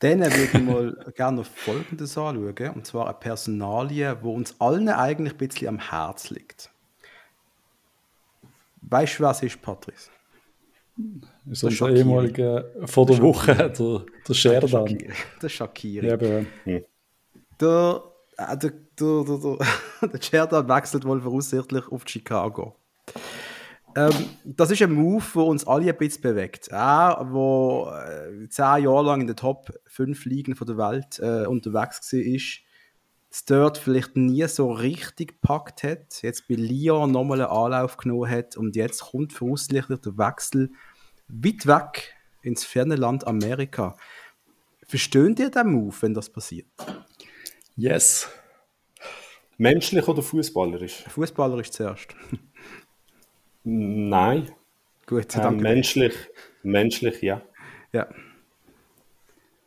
Dann würde ich mal gerne noch Folgendes anschauen, und zwar eine Personalie, wo uns allen eigentlich ein bisschen am Herz liegt. Weißt du, was ist, Patrice? Ist unser ehemaliger vor der Woche, der, der Scherdan. Der Shakiri. Ja, der, äh, der, der, der, der, der Sheridan wechselt wohl voraussichtlich auf Chicago. Ähm, das ist ein Move, der uns alle ein bisschen bewegt. Er, der äh, zehn Jahre lang in den Top 5 Ligen der Welt äh, unterwegs war, ist, es dort vielleicht nie so richtig gepackt hat, jetzt bei Lyon nochmal einen Anlauf genommen hat und jetzt kommt voraussichtlich der Wechsel weit weg ins ferne Land Amerika. Verstehen ihr den Move, wenn das passiert? Yes. Menschlich oder fußballerisch? Fußballerisch zuerst. Nein. Gut, ähm, menschlich, menschlich, ja. Ja.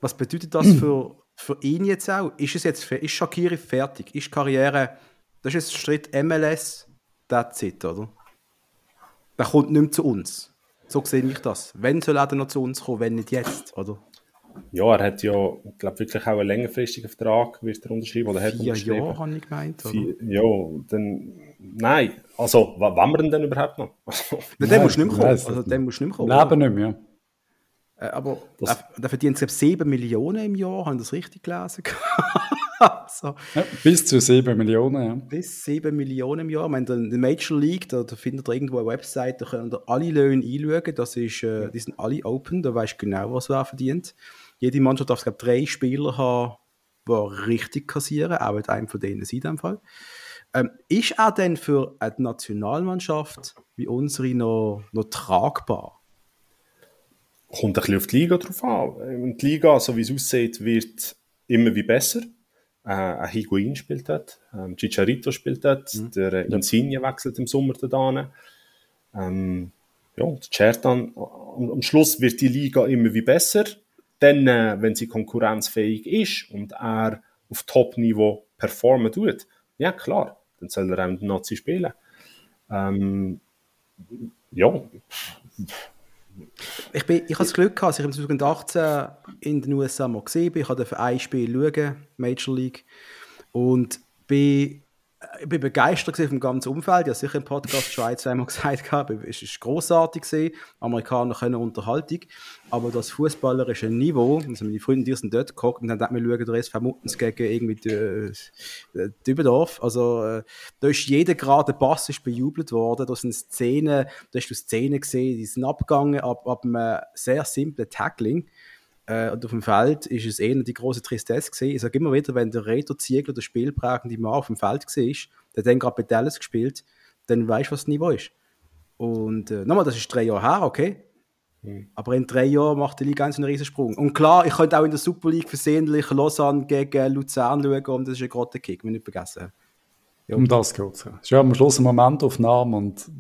Was bedeutet das für, für ihn jetzt auch? Ist es jetzt ist Shakiri fertig? Ist Karriere, das ist jetzt Schritt MLS, that's it, oder? Der kommt nicht mehr zu uns. So sehe ich das. Wenn soll er noch zu uns kommen, wenn nicht jetzt, oder? Ja, er hat ja, ich glaube wirklich auch einen längerfristigen Vertrag, wird er unterschreiben, oder hat Vier Jahre, habe ich gemeint, Vier, ja, dann, nein, also, wann wir denn, denn überhaupt noch? Also, den musst du nicht mehr kommen, also den musst du nicht mehr kommen. Leben nicht mehr, Äh, aber das, da verdient es 7 Millionen im Jahr, haben das richtig gelesen? so. ja, bis zu 7 Millionen, ja. Bis 7 Millionen im Jahr. Ich meine, in der Major League, da, da findet ihr irgendwo eine Website, da könnt ihr alle Löhne einschauen. Das ist, äh, die sind alle open, da weißt du genau, was wer verdient. Jede Mannschaft darf, glaube drei Spieler haben, die richtig kassieren, auch mit einem von denen in dem Fall. Ähm, ist er denn für eine Nationalmannschaft wie unsere noch, noch tragbar? Kommt ein bisschen auf die Liga drauf an. Die Liga, so wie es aussieht, wird immer wie besser. Äh, Higuain spielt dort, ähm, Chicharito spielt dort, mhm. der äh, Insigne wechselt im Sommer da ähm, ja, der am, am Schluss wird die Liga immer wie besser. Dann, äh, wenn sie konkurrenzfähig ist und er auf Top-Niveau performen tut, ja klar, dann soll er auch den Nazi spielen. Ähm, ja. Ich, bin, ich habe das Glück gehabt, dass ich im 2018 in den USA mal gesehen bin. Ich habe für ein Spiel schauen, Major League. Und bin ich bin begeistert vom ganzen Umfeld. Ich habe sicher im Podcast schon ein, zweimal gesagt, es war großartig gewesen. Amerikaner können Unterhaltung. Aber das fußballerische Niveau, also meine Freunde, die sind dort geguckt und dann hat mir schauen, der SV Muttens gegen irgendwie äh, Dübendorf. Also, äh, da ist jeder gerade Pass bejubelt worden. Da sind Szenen, da hast du Szenen gesehen, die sind abgegangen ab, ab einem sehr simplen Tackling. Äh, und auf dem Feld ist es eher die große Tristesse gewesen. Ich sage immer wieder, wenn der Reto Ziegler, der spielprägende Mann auf dem Feld war, der dann gerade bei Dallas gespielt, dann weißt du, was das Niveau ist. Und äh, nochmal, das ist drei Jahre her, okay? Mhm. Aber in drei Jahren macht die Liga einen riesen Sprung. Und klar, ich könnte auch in der Super League versehentlich Lausanne gegen Luzern schauen und das ist ein großer Kick, wenn ich nicht vergessen ja. Um das geht es. Es ist ja am Schluss eine Momentaufnahme und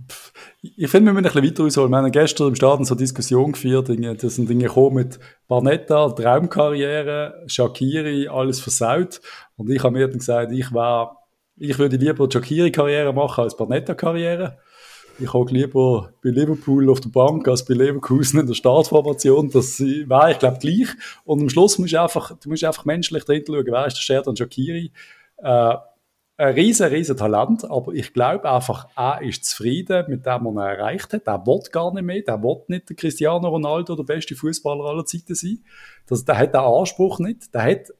ich finde, wir müssen ein bisschen weiter ausholen. Wir haben gestern im Stadion so eine Diskussion geführt, das sind Dinge gekommen mit Barnetta, Traumkarriere, Shakiri, alles versaut und ich habe mir dann gesagt, ich war, ich würde lieber Shakiri-Karriere machen als Barnetta-Karriere. Ich hocke lieber bei Liverpool auf der Bank als bei Leverkusen in der Startformation. Das war, ich glaube, gleich. Und am Schluss musst du einfach, du musst einfach menschlich dahinter schauen, wer ist der Sheridan Shakiri? Äh, ein riesen, riesen Talent, aber ich glaube einfach, er ist zufrieden mit dem, was er erreicht hat. Er will gar nicht mehr, der will nicht der Cristiano Ronaldo, der beste Fußballer aller Zeiten sein. Das, der hat den Anspruch nicht. Der hat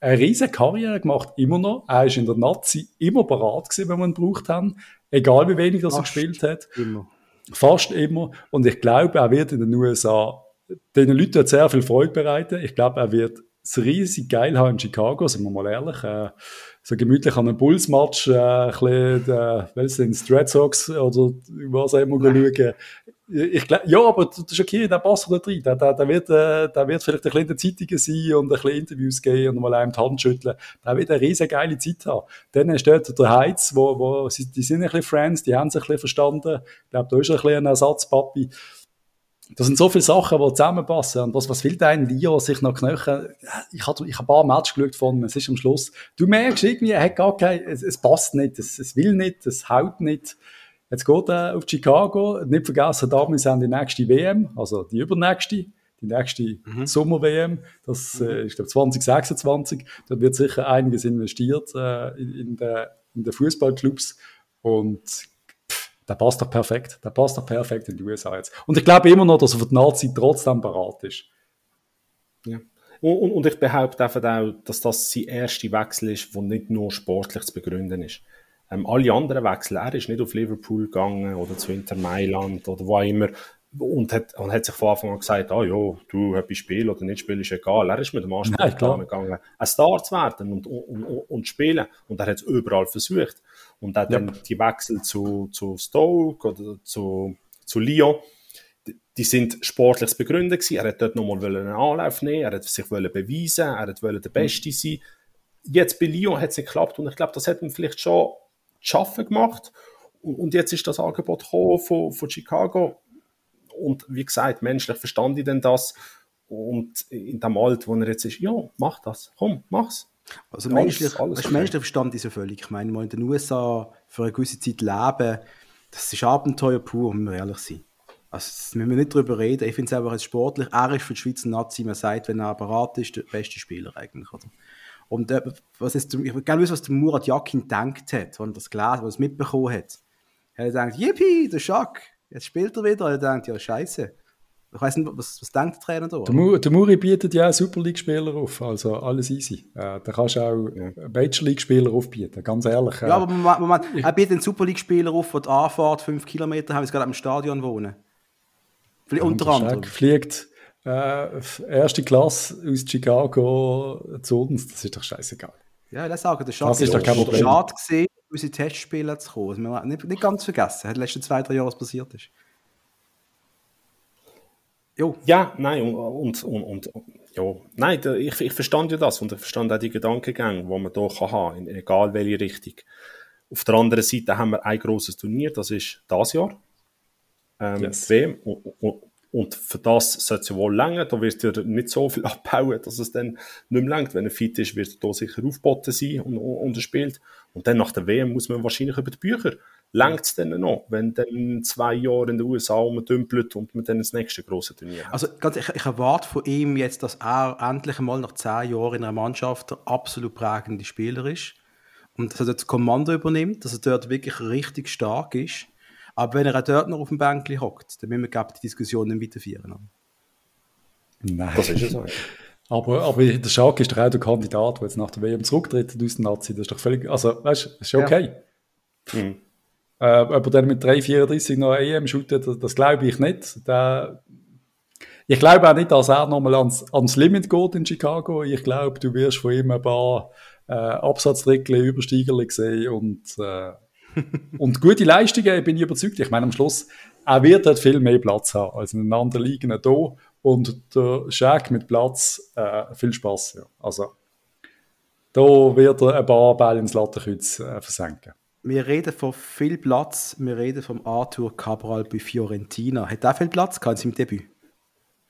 eine riesen Karriere gemacht, immer noch. Er ist in der Nazi immer parat gewesen, wenn wir ihn gebraucht haben. Egal wie wenig das er gespielt hat. Immer. Fast immer. Und ich glaube, er wird in den USA den Leuten sehr viel Freude bereiten. Ich glaube, er wird es riesig geil haben in Chicago, sind wir mal ehrlich. So gemütlich an einem Bulls-Match, äh, ein bisschen, äh, welches sind Red Sox oder was auch immer schauen. Ich glaub, ja, aber der Shakiri, der passt da drin. Der, der, der, wird, äh, der wird vielleicht ein bisschen in den Zeitungen sein und ein bisschen Interviews geben und mal einem die Hand schütteln. Der wird eine riesen geile Zeit haben. Dann steht der Heiz, wo, wo, die sind ein bisschen Friends, die haben sich ein bisschen verstanden. Ich glaube, da ist ein bisschen ein Ersatzpapi. Das sind so viele Sachen, die zusammenpassen. Und was, was will dein Lio sich noch knöcheln? Ich habe ich hab ein paar Matches geschaut von ihm. Es ist am Schluss. Du merkst irgendwie, er hat gar kein, es, es passt nicht, es, es will nicht, es haut nicht. Jetzt geht er auf Chicago. Nicht vergessen, damals haben die nächste WM, also die übernächste, die nächste mhm. Sommer-WM. Das mhm. äh, ist, glaube 2026. Da wird sicher einiges investiert äh, in, in den in der Fußballclubs. Und der passt doch perfekt. Der passt doch perfekt in die USA jetzt. Und ich glaube immer noch, dass er für die Nazi trotzdem parat ist. Ja. Und, und, ich behaupte einfach auch, dass das sein erster Wechsel ist, der nicht nur sportlich zu begründen ist. Ähm, alle anderen Wechsel, er ist nicht auf Liverpool gegangen oder zu Inter Mailand oder wo immer und hat, und hat sich von Anfang an gesagt, ah ja, du, ob ich spiele oder nicht spiele, ist egal. Er ist mit dem Anspruch gegangen, ein Star zu werden und, und, und, und spielen. Und er hat es überall versucht. Und dann die Wechsel zu, zu Stoke oder zu, zu Lyon, die, sind sportlich begründet gewesen. Er hat dort nochmal einen Anlauf nehmen, er hat sich beweisen, er hat der Beste sein. Jetzt bei Lyon hat es nicht geklappt und ich glaube, das hat ihm vielleicht schon schaffen gemacht. Und, und jetzt ist das Angebot gekommen von, von Chicago. Und wie gesagt, menschlich verstand ich denn das. Und in dem Alter, wo er jetzt ist, ja, mach das, komm, mach's. Also ja, menschlich, alles, alles menschlicher Verstand ist ja völlig. Ich meine, mal in den USA für eine gewisse Zeit leben, das ist Abenteuer pur, wenn wir ehrlich sein. Also, das müssen wir nicht darüber reden. Ich finde es einfach als sportlich. Er ist für die Schweizer Nazi, man sagt, wenn er apparat ist, der beste Spieler eigentlich. Oder? Und äh, was ist, ich will gerne wissen, was der Murat Yakin gedacht hat, als er das gelesen, was er mitbekommen hat. Er hat gedacht, yippie, der Schock, jetzt spielt er wieder. Und er denkt, ja, scheiße, Ich weiß nicht, was, was denkt der Trainer da? Der, der Muri bietet ja auch Super League-Spieler auf, also alles easy. Äh, da kannst du auch ja. Major League-Spieler aufbieten, ganz ehrlich. Äh, ja, aber Moment, Moment. er bietet einen Super League-Spieler auf, der die Anfahrt 5 Kilometer haben, jetzt gerade am Stadion wohnen. Ja, unter anderem. fliegt äh, erste Klasse aus Chicago zu uns, das ist doch scheißegal. Ja, das sagen, der Schade das ist doch kein Problem. Schade gesehen, unsere Testspiele zu kommen. Das also nicht, nicht ganz vergessen, hat die letzten zwei, drei Jahre was passiert ist. Jo. Ja, nein, und, und, und, und ja, nein, ich, ich verstand ja das und ich verstand auch die Gedankengänge, die man hier kann haben kann, egal welche Richtung. Auf der anderen Seite haben wir ein grosses Turnier, das ist das Jahr. Ähm, yes. WM. Und, und, und, für das sollte es ja wohl länger. Da wird er nicht so viel abbauen, dass es dann nicht mehr längt. Wenn er fit ist, wird er da sicher aufgeboten sein und, und er spielt. Und dann nach der WM muss man wahrscheinlich über die Bücher Längt es denn noch, wenn dann zwei Jahre in den USA umdümpelt und man dann das nächste große Turnier hat? Also ganz, ich, ich, erwarte von ihm jetzt, dass er endlich einmal nach zehn Jahren in einer Mannschaft der absolut prägende Spieler ist und dass er das Kommando übernimmt, dass er dort wirklich richtig stark ist. Aber wenn er auch dort noch auf dem Bänkchen hockt, dann müssen wir glaube die Diskussion nicht weiterführen. Nein. Das ist es Aber, aber der Schalke ist doch auch der Kandidat, der jetzt nach der WM zurücktritt aus dem Nazi. Das ist doch völlig, also, weißt du, ist okay. Ja. Mhm. Äh, ob er dann mit 3,34 noch EM shootet, das, das glaube ich nicht. Der, ich glaube auch nicht, dass er nochmal ans, ans Limit geht in Chicago. Ich glaube, du wirst von ihm ein paar äh, Absatzdrittel, Übersteigerle sehen und, äh, und gute Leistungen, bin ich überzeugt. Ich meine, am Schluss, er wird halt viel mehr Platz haben als in den anderen Ligen hier. Und der Shaq mit Platz, äh, viel Spaß. Ja. Also, da wird er ein paar Bälle ins Lattenkreuz äh, versenken wir reden von viel Platz, wir reden vom Arthur Cabral bei Fiorentina. Hat er viel Platz gehabt in seinem Debüt?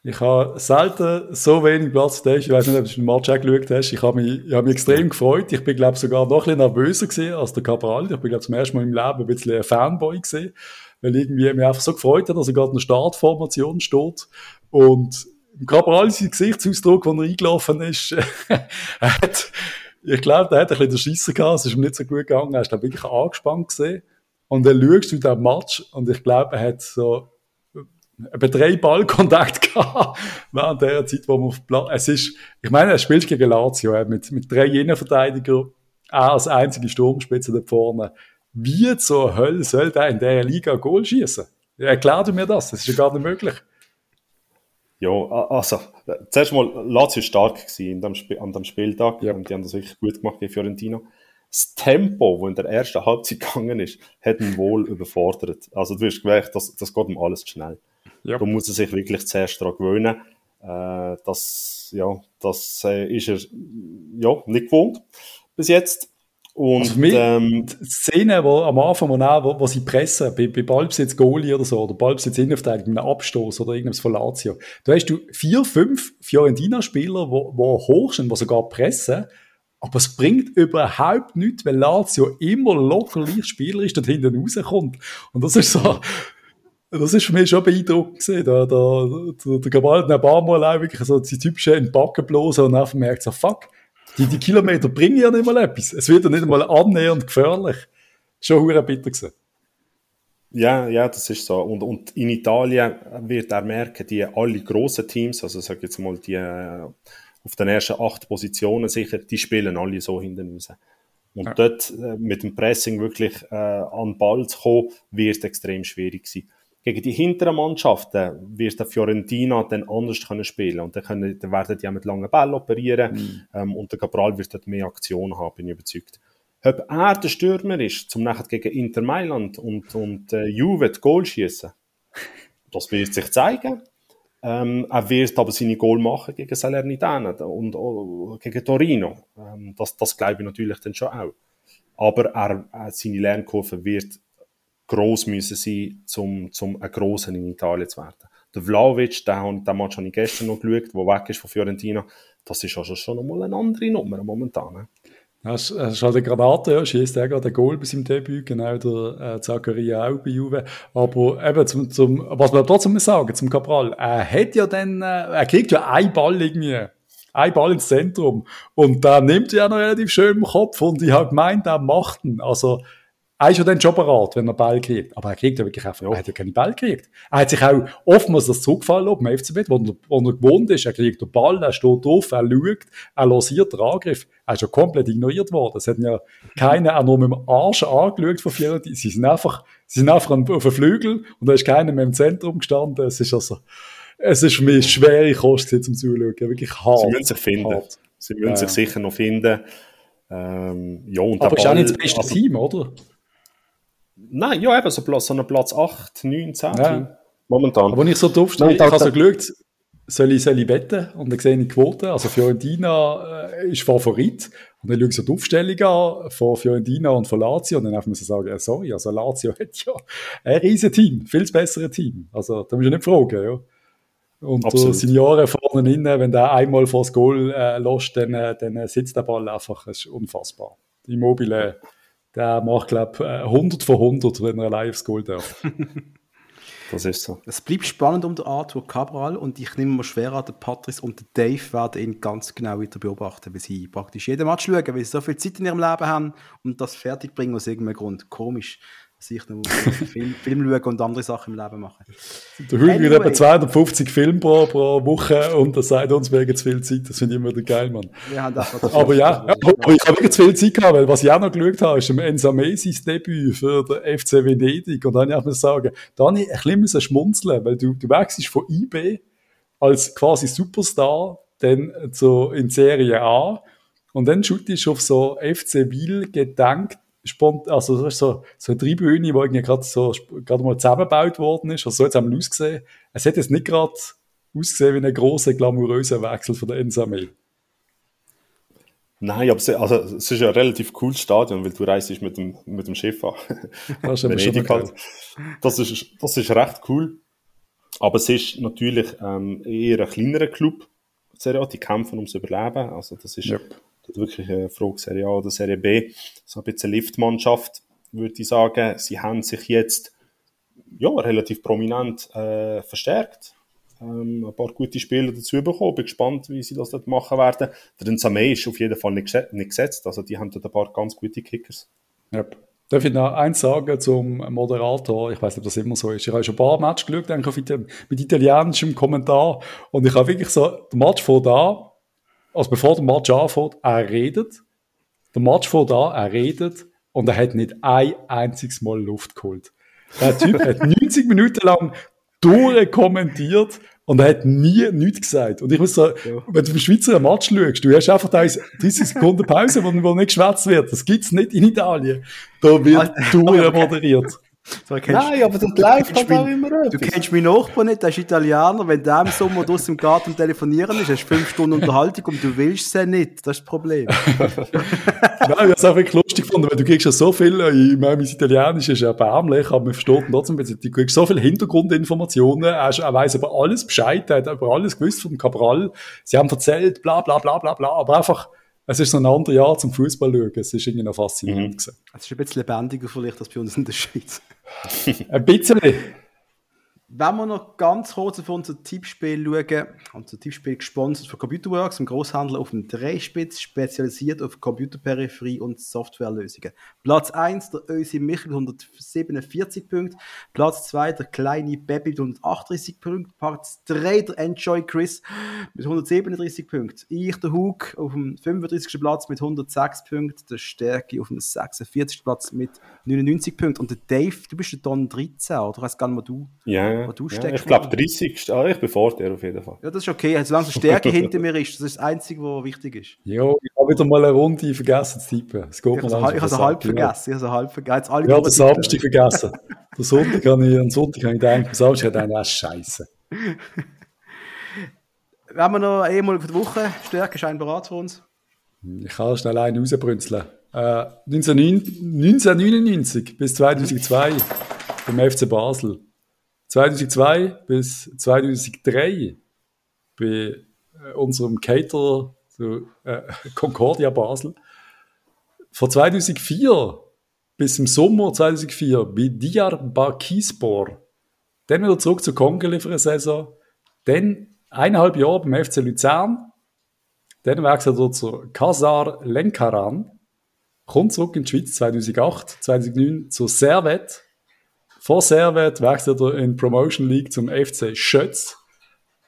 Ich habe selten so wenig Platz gehabt. Ich weiß nicht, ob du den Match angeschaut hast. Ich habe mich, ich habe mich extrem gefreut. Ich bin, glaube sogar noch ein bisschen nervöser gewesen als der Cabral. Ich bin, glaube zum ersten Mal im Leben ein bisschen ein Fanboy gesehen. Weil irgendwie mich einfach so gefreut hat, dass er gerade in der Startformation steht. Und Cabral, sein Gesichtsausdruck, als er eingelaufen ist, hat, ich glaube, der hat ein bisschen den Schiessen gehabt, es ist ihm nicht so gut gegangen, er ist wirklich angespannt gesehen. Und dann schaust du den Match und ich glaube, er hat so etwa drei Ballkontakt gehabt während der Zeit, wo man auf Platz, es ist, ich meine, er spielt gegen Lazio, mit, mit drei Innenverteidigern, auch als einzige Sturmspitze da vorne. Wie zur Hölle soll der in dieser Liga Goal schießen? Erklär du mir das, das ist ja gar nicht möglich. Ja, also, zuerst mal, Lazio stark gewesen an dem, an dem Spieltag ja. und die haben das wirklich gut gemacht gegen Fiorentina. Das Tempo, das in der ersten Halbzeit gegangen ist, hat ihn wohl überfordert. Also du hast gemerkt, das, das geht ihm alles zu schnell. Ja. Da muss er sich wirklich zuerst daran gewöhnen. Äh, das, ja, das äh, ist er ja, nicht gewohnt bis jetzt. Und, also für ähm, die Szene, wo am Anfang, wo, wo, wo sie pressen, bei, bei Ballbesitz Goalie oder so, oder Ballbesitz Innenverteidigung, einem Abstoß oder irgendwas von Lazio, da hast du vier, fünf Fiorentina-Spieler, wo, wo hoch sind, die sogar pressen, aber es bringt überhaupt nichts, weil Lazio immer locker leicht spielerisch dort hinten rauskommt. Und das ist so, das ist für mich schon beeindruckend gewesen. Da, da, der, der Gabal hat ein paar Mal auch wirklich so die typische Entbacken bloßen und einfach merkt so, fuck, die, die Kilometer bringen ja nicht mal etwas. Es wird ja nicht einmal annähernd gefährlich. Schon hure bitter gewesen. Ja, ja, das ist so. Und, und in Italien wird er merken, die alle grossen Teams, also sag jetzt mal die äh, auf den ersten acht Positionen sicher, die spielen alle so hinten raus. Und ja. dort äh, mit dem Pressing wirklich äh, an den Ball zu kommen, wird extrem schwierig sein gegen die hinteren Mannschaften wird der Fiorentina dann anders können spielen und dann, können, dann werden die auch mit langen Bällen operieren mhm. ähm, und der Cabral wird dort mehr Aktion haben, bin ich überzeugt. Ob er der Stürmer ist, zum nachher gegen Inter Mailand und, und äh, Juve Goal schießen, das wird sich zeigen. Ähm, er wird aber seine Goal machen gegen Salernitana und oh, gegen Torino. Ähm, das, das glaube ich natürlich dann schon auch. Aber er, er, seine Lernkurve wird gross müssen sein, um, um ein Grosser in Italien zu werden. Der Vlaovic, den, den Match habe ich gestern noch geschaut, der weg ist von Fiorentina, das ist also schon nochmal eine andere Nummer momentan. Ne? Das ist halt eine Granate, ja, schießt er gerade ein Goal bei seinem Debüt, genau der äh, Zakaria auch bei Juve. Aber eben, zum, zum, was man trotzdem sagen, zum Cabral, er hat ja dann, äh, er kriegt ja einen Ball irgendwie, einen Ball ins Zentrum und da nimmt er ja noch relativ schön im Kopf und ich habe gemeint, er macht ihn. Also, er ist ja dann schon bereit, wenn er Ball kriegt. Aber er kriegt ja wirklich einfach, ja. er hat ja keinen Ball gekriegt. Er hat sich auch oftmals das zurückgefallen auf dem FCB, wo er, wo er gewohnt ist. Er kriegt den Ball, er steht drauf, er schaut, er losiert den Angriff. Er ist ja komplett ignoriert worden. Es hat ja keiner auch nur mit dem Arsch angeschaut von vielen. Sie sind einfach, sie sind einfach auf dem Flügel und da ist keiner mehr im Zentrum gestanden. Es ist also, es ist für mich schwere Kost zum Zuschauen. Wirklich hart. Sie müssen sich finden. Hart. Sie müssen ja. sich sicher noch finden. Ähm, ja, und Aber ist auch nicht das beste also, Team, oder? Nein, ja, eben, so, Platz, so Platz 8, 9, 10 ja. momentan. Aber wenn ich so drauf stehe, ich habe so geschaut, soll ich, soll ich wetten? Und dann sehe ich die Quote. Also Fiorentina äh, ist Favorit. Und dann schaue ich so die Aufstellung an von Fiorentina und von Lazio. Und dann darf man so sagen, sorry, also Lazio hat ja ein riesen Team, viel bessere Team. Also da musst du nicht fragen, ja. Und Absolut. der Signore vorne innen, wenn der einmal vor das Goal äh, lässt, dann, äh, dann sitzt der Ball einfach. Das ist unfassbar. Immobile der macht, glaube ich, 100 von 100, wenn er aufs Goal darf. das ist so. Es bleibt spannend um den Arthur Cabral und ich nehme mir schwer an, der Patrice und der Dave werden ihn ganz genau weiter beobachten, weil sie praktisch jeden Match schauen, weil sie so viel Zeit in ihrem Leben haben und das fertig bringen aus irgendeinem Grund. Komisch sich noch Film, Film schauen und andere Sachen im Leben machen. Der Hügel anyway. etwa 250 Filme pro, pro Woche und das sagt uns wegen zu viel Zeit. Das finde ich immer geil, Mann. aber ja, ja aber ich habe wirklich zu viel Zeit gehabt, weil was ich auch noch geschaut habe, ist im Enza Mesis Debüt für den FC Venedig. Und dann habe ich sagen, Dani, ein bisschen schmunzeln, weil du, du wechselst von IB als quasi Superstar dann zu, in Serie A und dann shootest du auf so FC Wiel gedankt spont also das ist so, so eine Tribüne, die irgendwie gerade so, gerade mal zusammengebaut worden ist. Also so hat es ausgesehen. Es hat jetzt nicht gerade ausgesehen wie ein großer, glamouröser Wechsel von der Ensame. Nein, aber es, also, es ist ein relativ cooles Stadion, weil du reist mit dem, mit dem Schiff an. Das ist, halt. das, ist, das ist recht cool. Aber es ist natürlich ähm, eher ein kleinerer Club. Die kämpfen ums Überleben. Also das ist, yep wirklich eine Frage Serie A oder Serie B, so ein bisschen Liftmannschaft, würde ich sagen. Sie haben sich jetzt ja, relativ prominent äh, verstärkt. Ähm, ein paar gute Spieler dazu bekommen. Bin gespannt, wie sie das dort machen werden. Der Nsame ist auf jeden Fall nicht, nicht gesetzt. Also die haben dort ein paar ganz gute Kickers. Yep. Darf ich noch eins sagen zum Moderator? Ich weiß nicht, ob das immer so ist. Ich habe schon ein paar Matches geschaut, eigentlich mit italienischem Kommentar. Und ich habe wirklich so, der Match vor da, also bevor der Match anfängt, er redet. Der Match fängt an, er redet und er hat nicht ein einziges Mal Luft geholt. Der Typ hat 90 Minuten lang durchkommentiert und er hat nie nichts gesagt. Und ich muss sagen, ja. wenn du im Schweizer Match schaust, du hast einfach 30 Sekunden Pause, wo, wo nicht geschwätzt wird. Das gibt's nicht in Italien. Da wird durchmoderiert. So, Nein, aber das läuft halt auch immer etwas. Du kennst meinen Nachbarn nicht, der ist Italiener. Wenn der im Sommer draussen im Garten telefonieren ist, hast du fünf Stunden Unterhaltung und du willst sie nicht. Das ist das Problem. Nein, ich habe es wirklich lustig gefunden, weil du kriegst ja so viel, äh, ich meine, mein Italienisch ist erbärmlich, aber man versteht trotzdem, du kriegst so viele Hintergrundinformationen, er, er weiß über alles Bescheid, er hat über alles gewusst vom Cabral. Sie haben erzählt, bla, bla, bla, bla, bla, aber einfach, es ist so ein anderes Jahr zum Fußball schauen. Es ist irgendwie noch faszinierend. Mhm. Es ist ein bisschen lebendiger vielleicht als bei uns in der Schweiz. ein bisschen. Wenn wir noch ganz kurz auf unser Tippspiel schauen, unser Tippspiel gesponsert von Computerworks, einem Großhandel auf dem Dreispitz, spezialisiert auf Computerperipherie und Softwarelösungen. Platz 1 der Ösi Michel mit 147 Punkten, Platz 2 der kleine Baby mit 138 Punkten, Platz 3 der Enjoy Chris mit 137 Punkten. Ich, der Hug, auf dem 35. Platz mit 106 Punkten, der Stärke auf dem 46. Platz mit 99 Punkten und der Dave, du bist der Don 13, oder? Ich weiß gar nicht, wo du... Ja, wo du steckst. Ja, ich glaube 30. Ah, ich bin vor dir auf jeden Fall. Ja, das ist okay. Solange die Stärke hinter mir ist, das ist das Einzige, was wichtig ist. Ja, ich habe wieder mal eine Runde vergessen zu tippen. Es geht ich habe es halb vergessen. Ich habe halb vergessen. Alle ja, den Samstag vergessen. Der Sonntag habe ich, am Sonntag habe ich gedacht, am Samstag hat einer Scheiße. Wenn wir noch einmal für die Woche Stärke scheinbar bereit für uns. Ich kann schnell einen rausbrünzeln. Äh, 1999 bis 2002 beim FC Basel. 2002 bis 2003 bei äh, unserem Caterer so, äh, Concordia Basel. Von 2004 bis im Sommer 2004 bei Diyarbakirspor. Dann wieder zurück zu Kongele für eine Saison. Dann eineinhalb Jahre beim FC Luzern. Dann wechselt er zu Kasar Lenkaran. kommt zurück in die Schweiz 2008, 2009 zur Servet. Vor Servet wechselt er in Promotion League zum FC Schötz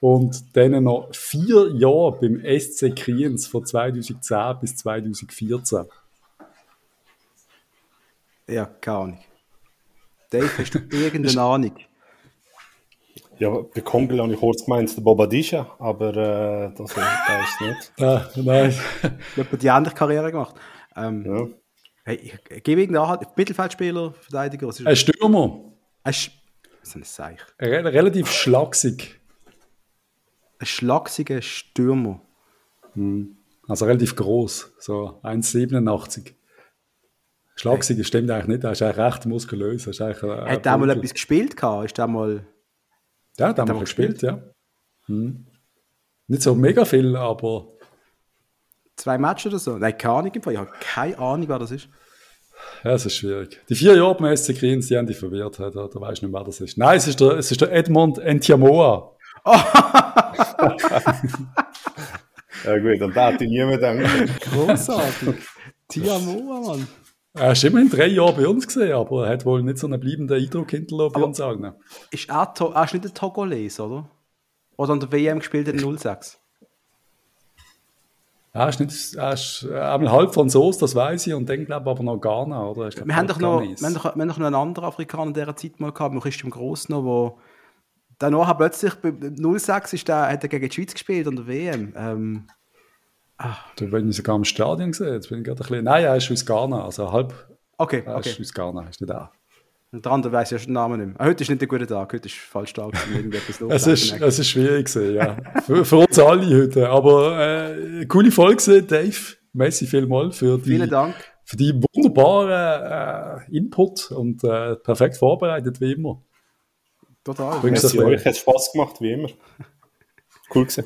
und dann noch vier Jahre beim SC Kriens von 2010 bis 2014. Ja, keine Ahnung. Dave, hast du irgendeine Ahnung? Ja, bei Kongel habe ich kurz gemeint, der Bobadisha, aber äh, das, das ist nicht. Ah, nein. Ich habe die ähnliche Karriere gemacht. Ähm, ja. Hey, ich gebe irgendeinen Mittelfeldspieler, Verteidiger. Was ist ein Stürmer. Ein Sch so ein Seich. Re relativ schlagsig. Ein schlagsiger Stürmer. Hm. Also relativ groß, so 1,87. Schlagsig hey. stimmt eigentlich nicht, er ist eigentlich recht muskulös. Ist eigentlich, Hat er mal etwas gespielt? Gehabt? Ist der mal ja, da haben wir gespielt, gespielt, ja. Hm. Nicht so mega viel, aber. Zwei Matches oder so? Nein, keine Ahnung. Ich habe keine Ahnung, wer das ist. Ja, es ist schwierig. Die vier Jahre beim SC Kriens, die haben dich verwirrt. Da, da weißt du nicht, wer das ist. Nein, es ist der, es ist der Edmond Entiamoa. Oh. ja gut, dann darf ich niemand denken. Großartig. Tiamoa, Mann. Er ist immerhin drei Jahre bei uns gesehen, aber er hat wohl nicht so einen bleibenden Eindruck hinterlassen bei uns auch. Ist er, er ist nicht der Togolese, oder? Oder an der WM gespielt in 06? Er ist, nicht, er ist einmal halb Franzos, das weiß ich, und dann glaube ich aber noch Ghana, oder? Glaub, wir, haben doch noch, wir, haben doch, wir haben doch noch einen anderen Afrikaner in dieser Zeit mal gehabt, Christian Gross noch, wo danach plötzlich bei 06 ist der, hat er gegen die Schweiz gespielt an der WM. Ähm, Ah. Da bin ich sogar im Stadion gesehen. Jetzt bin ich gerade ein bisschen. Nein, er ist aus Ghana, also halb. Okay, er okay. ist aus Ghana, ist nicht da. Und der andere weiß ja schon den Namen nicht mehr. Heute ist nicht der gute Tag, heute ist falsch Tag, irgendetwas los. es, ist, es ist schwierig gewesen, ja. für, für, uns alle heute. Aber äh, coole Folge, Dave. Merci vielmals für die, Vielen Dank. Für die wunderbaren äh, Input und äh, perfekt vorbereitet, wie immer. Total. Merci euch, hat Spaß gemacht, wie immer. Cool gewesen.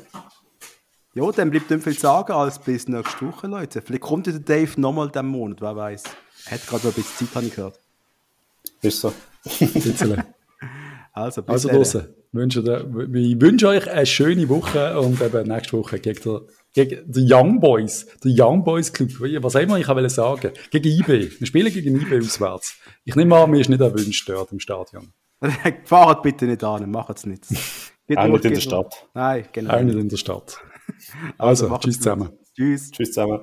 Ja, dann bleibt nicht viel zu sagen als bis nächste Woche, Leute. Vielleicht kommt der Dave nochmal diesen Monat, wer weiß. Er hat gerade noch ein bisschen Zeit, habe ich gehört. Ist so. also, bis also draussen. Wünsche, ich wünsche euch eine schöne Woche und eben nächste Woche gegen, der, gegen die Young Boys, der Young Boys Club. Was immer ich will sagen. Gegen IB. Wir spielen gegen IB auswärts. Ich nehme an, mir ist nicht erwünscht dort im Stadion. Fahrt bitte nicht an, macht es nicht. Auch nicht in der Stadt. Nein, genau. Auch nicht in der Stadt. Also, also tschüss zusammen. Tschüss. Tschüss zusammen.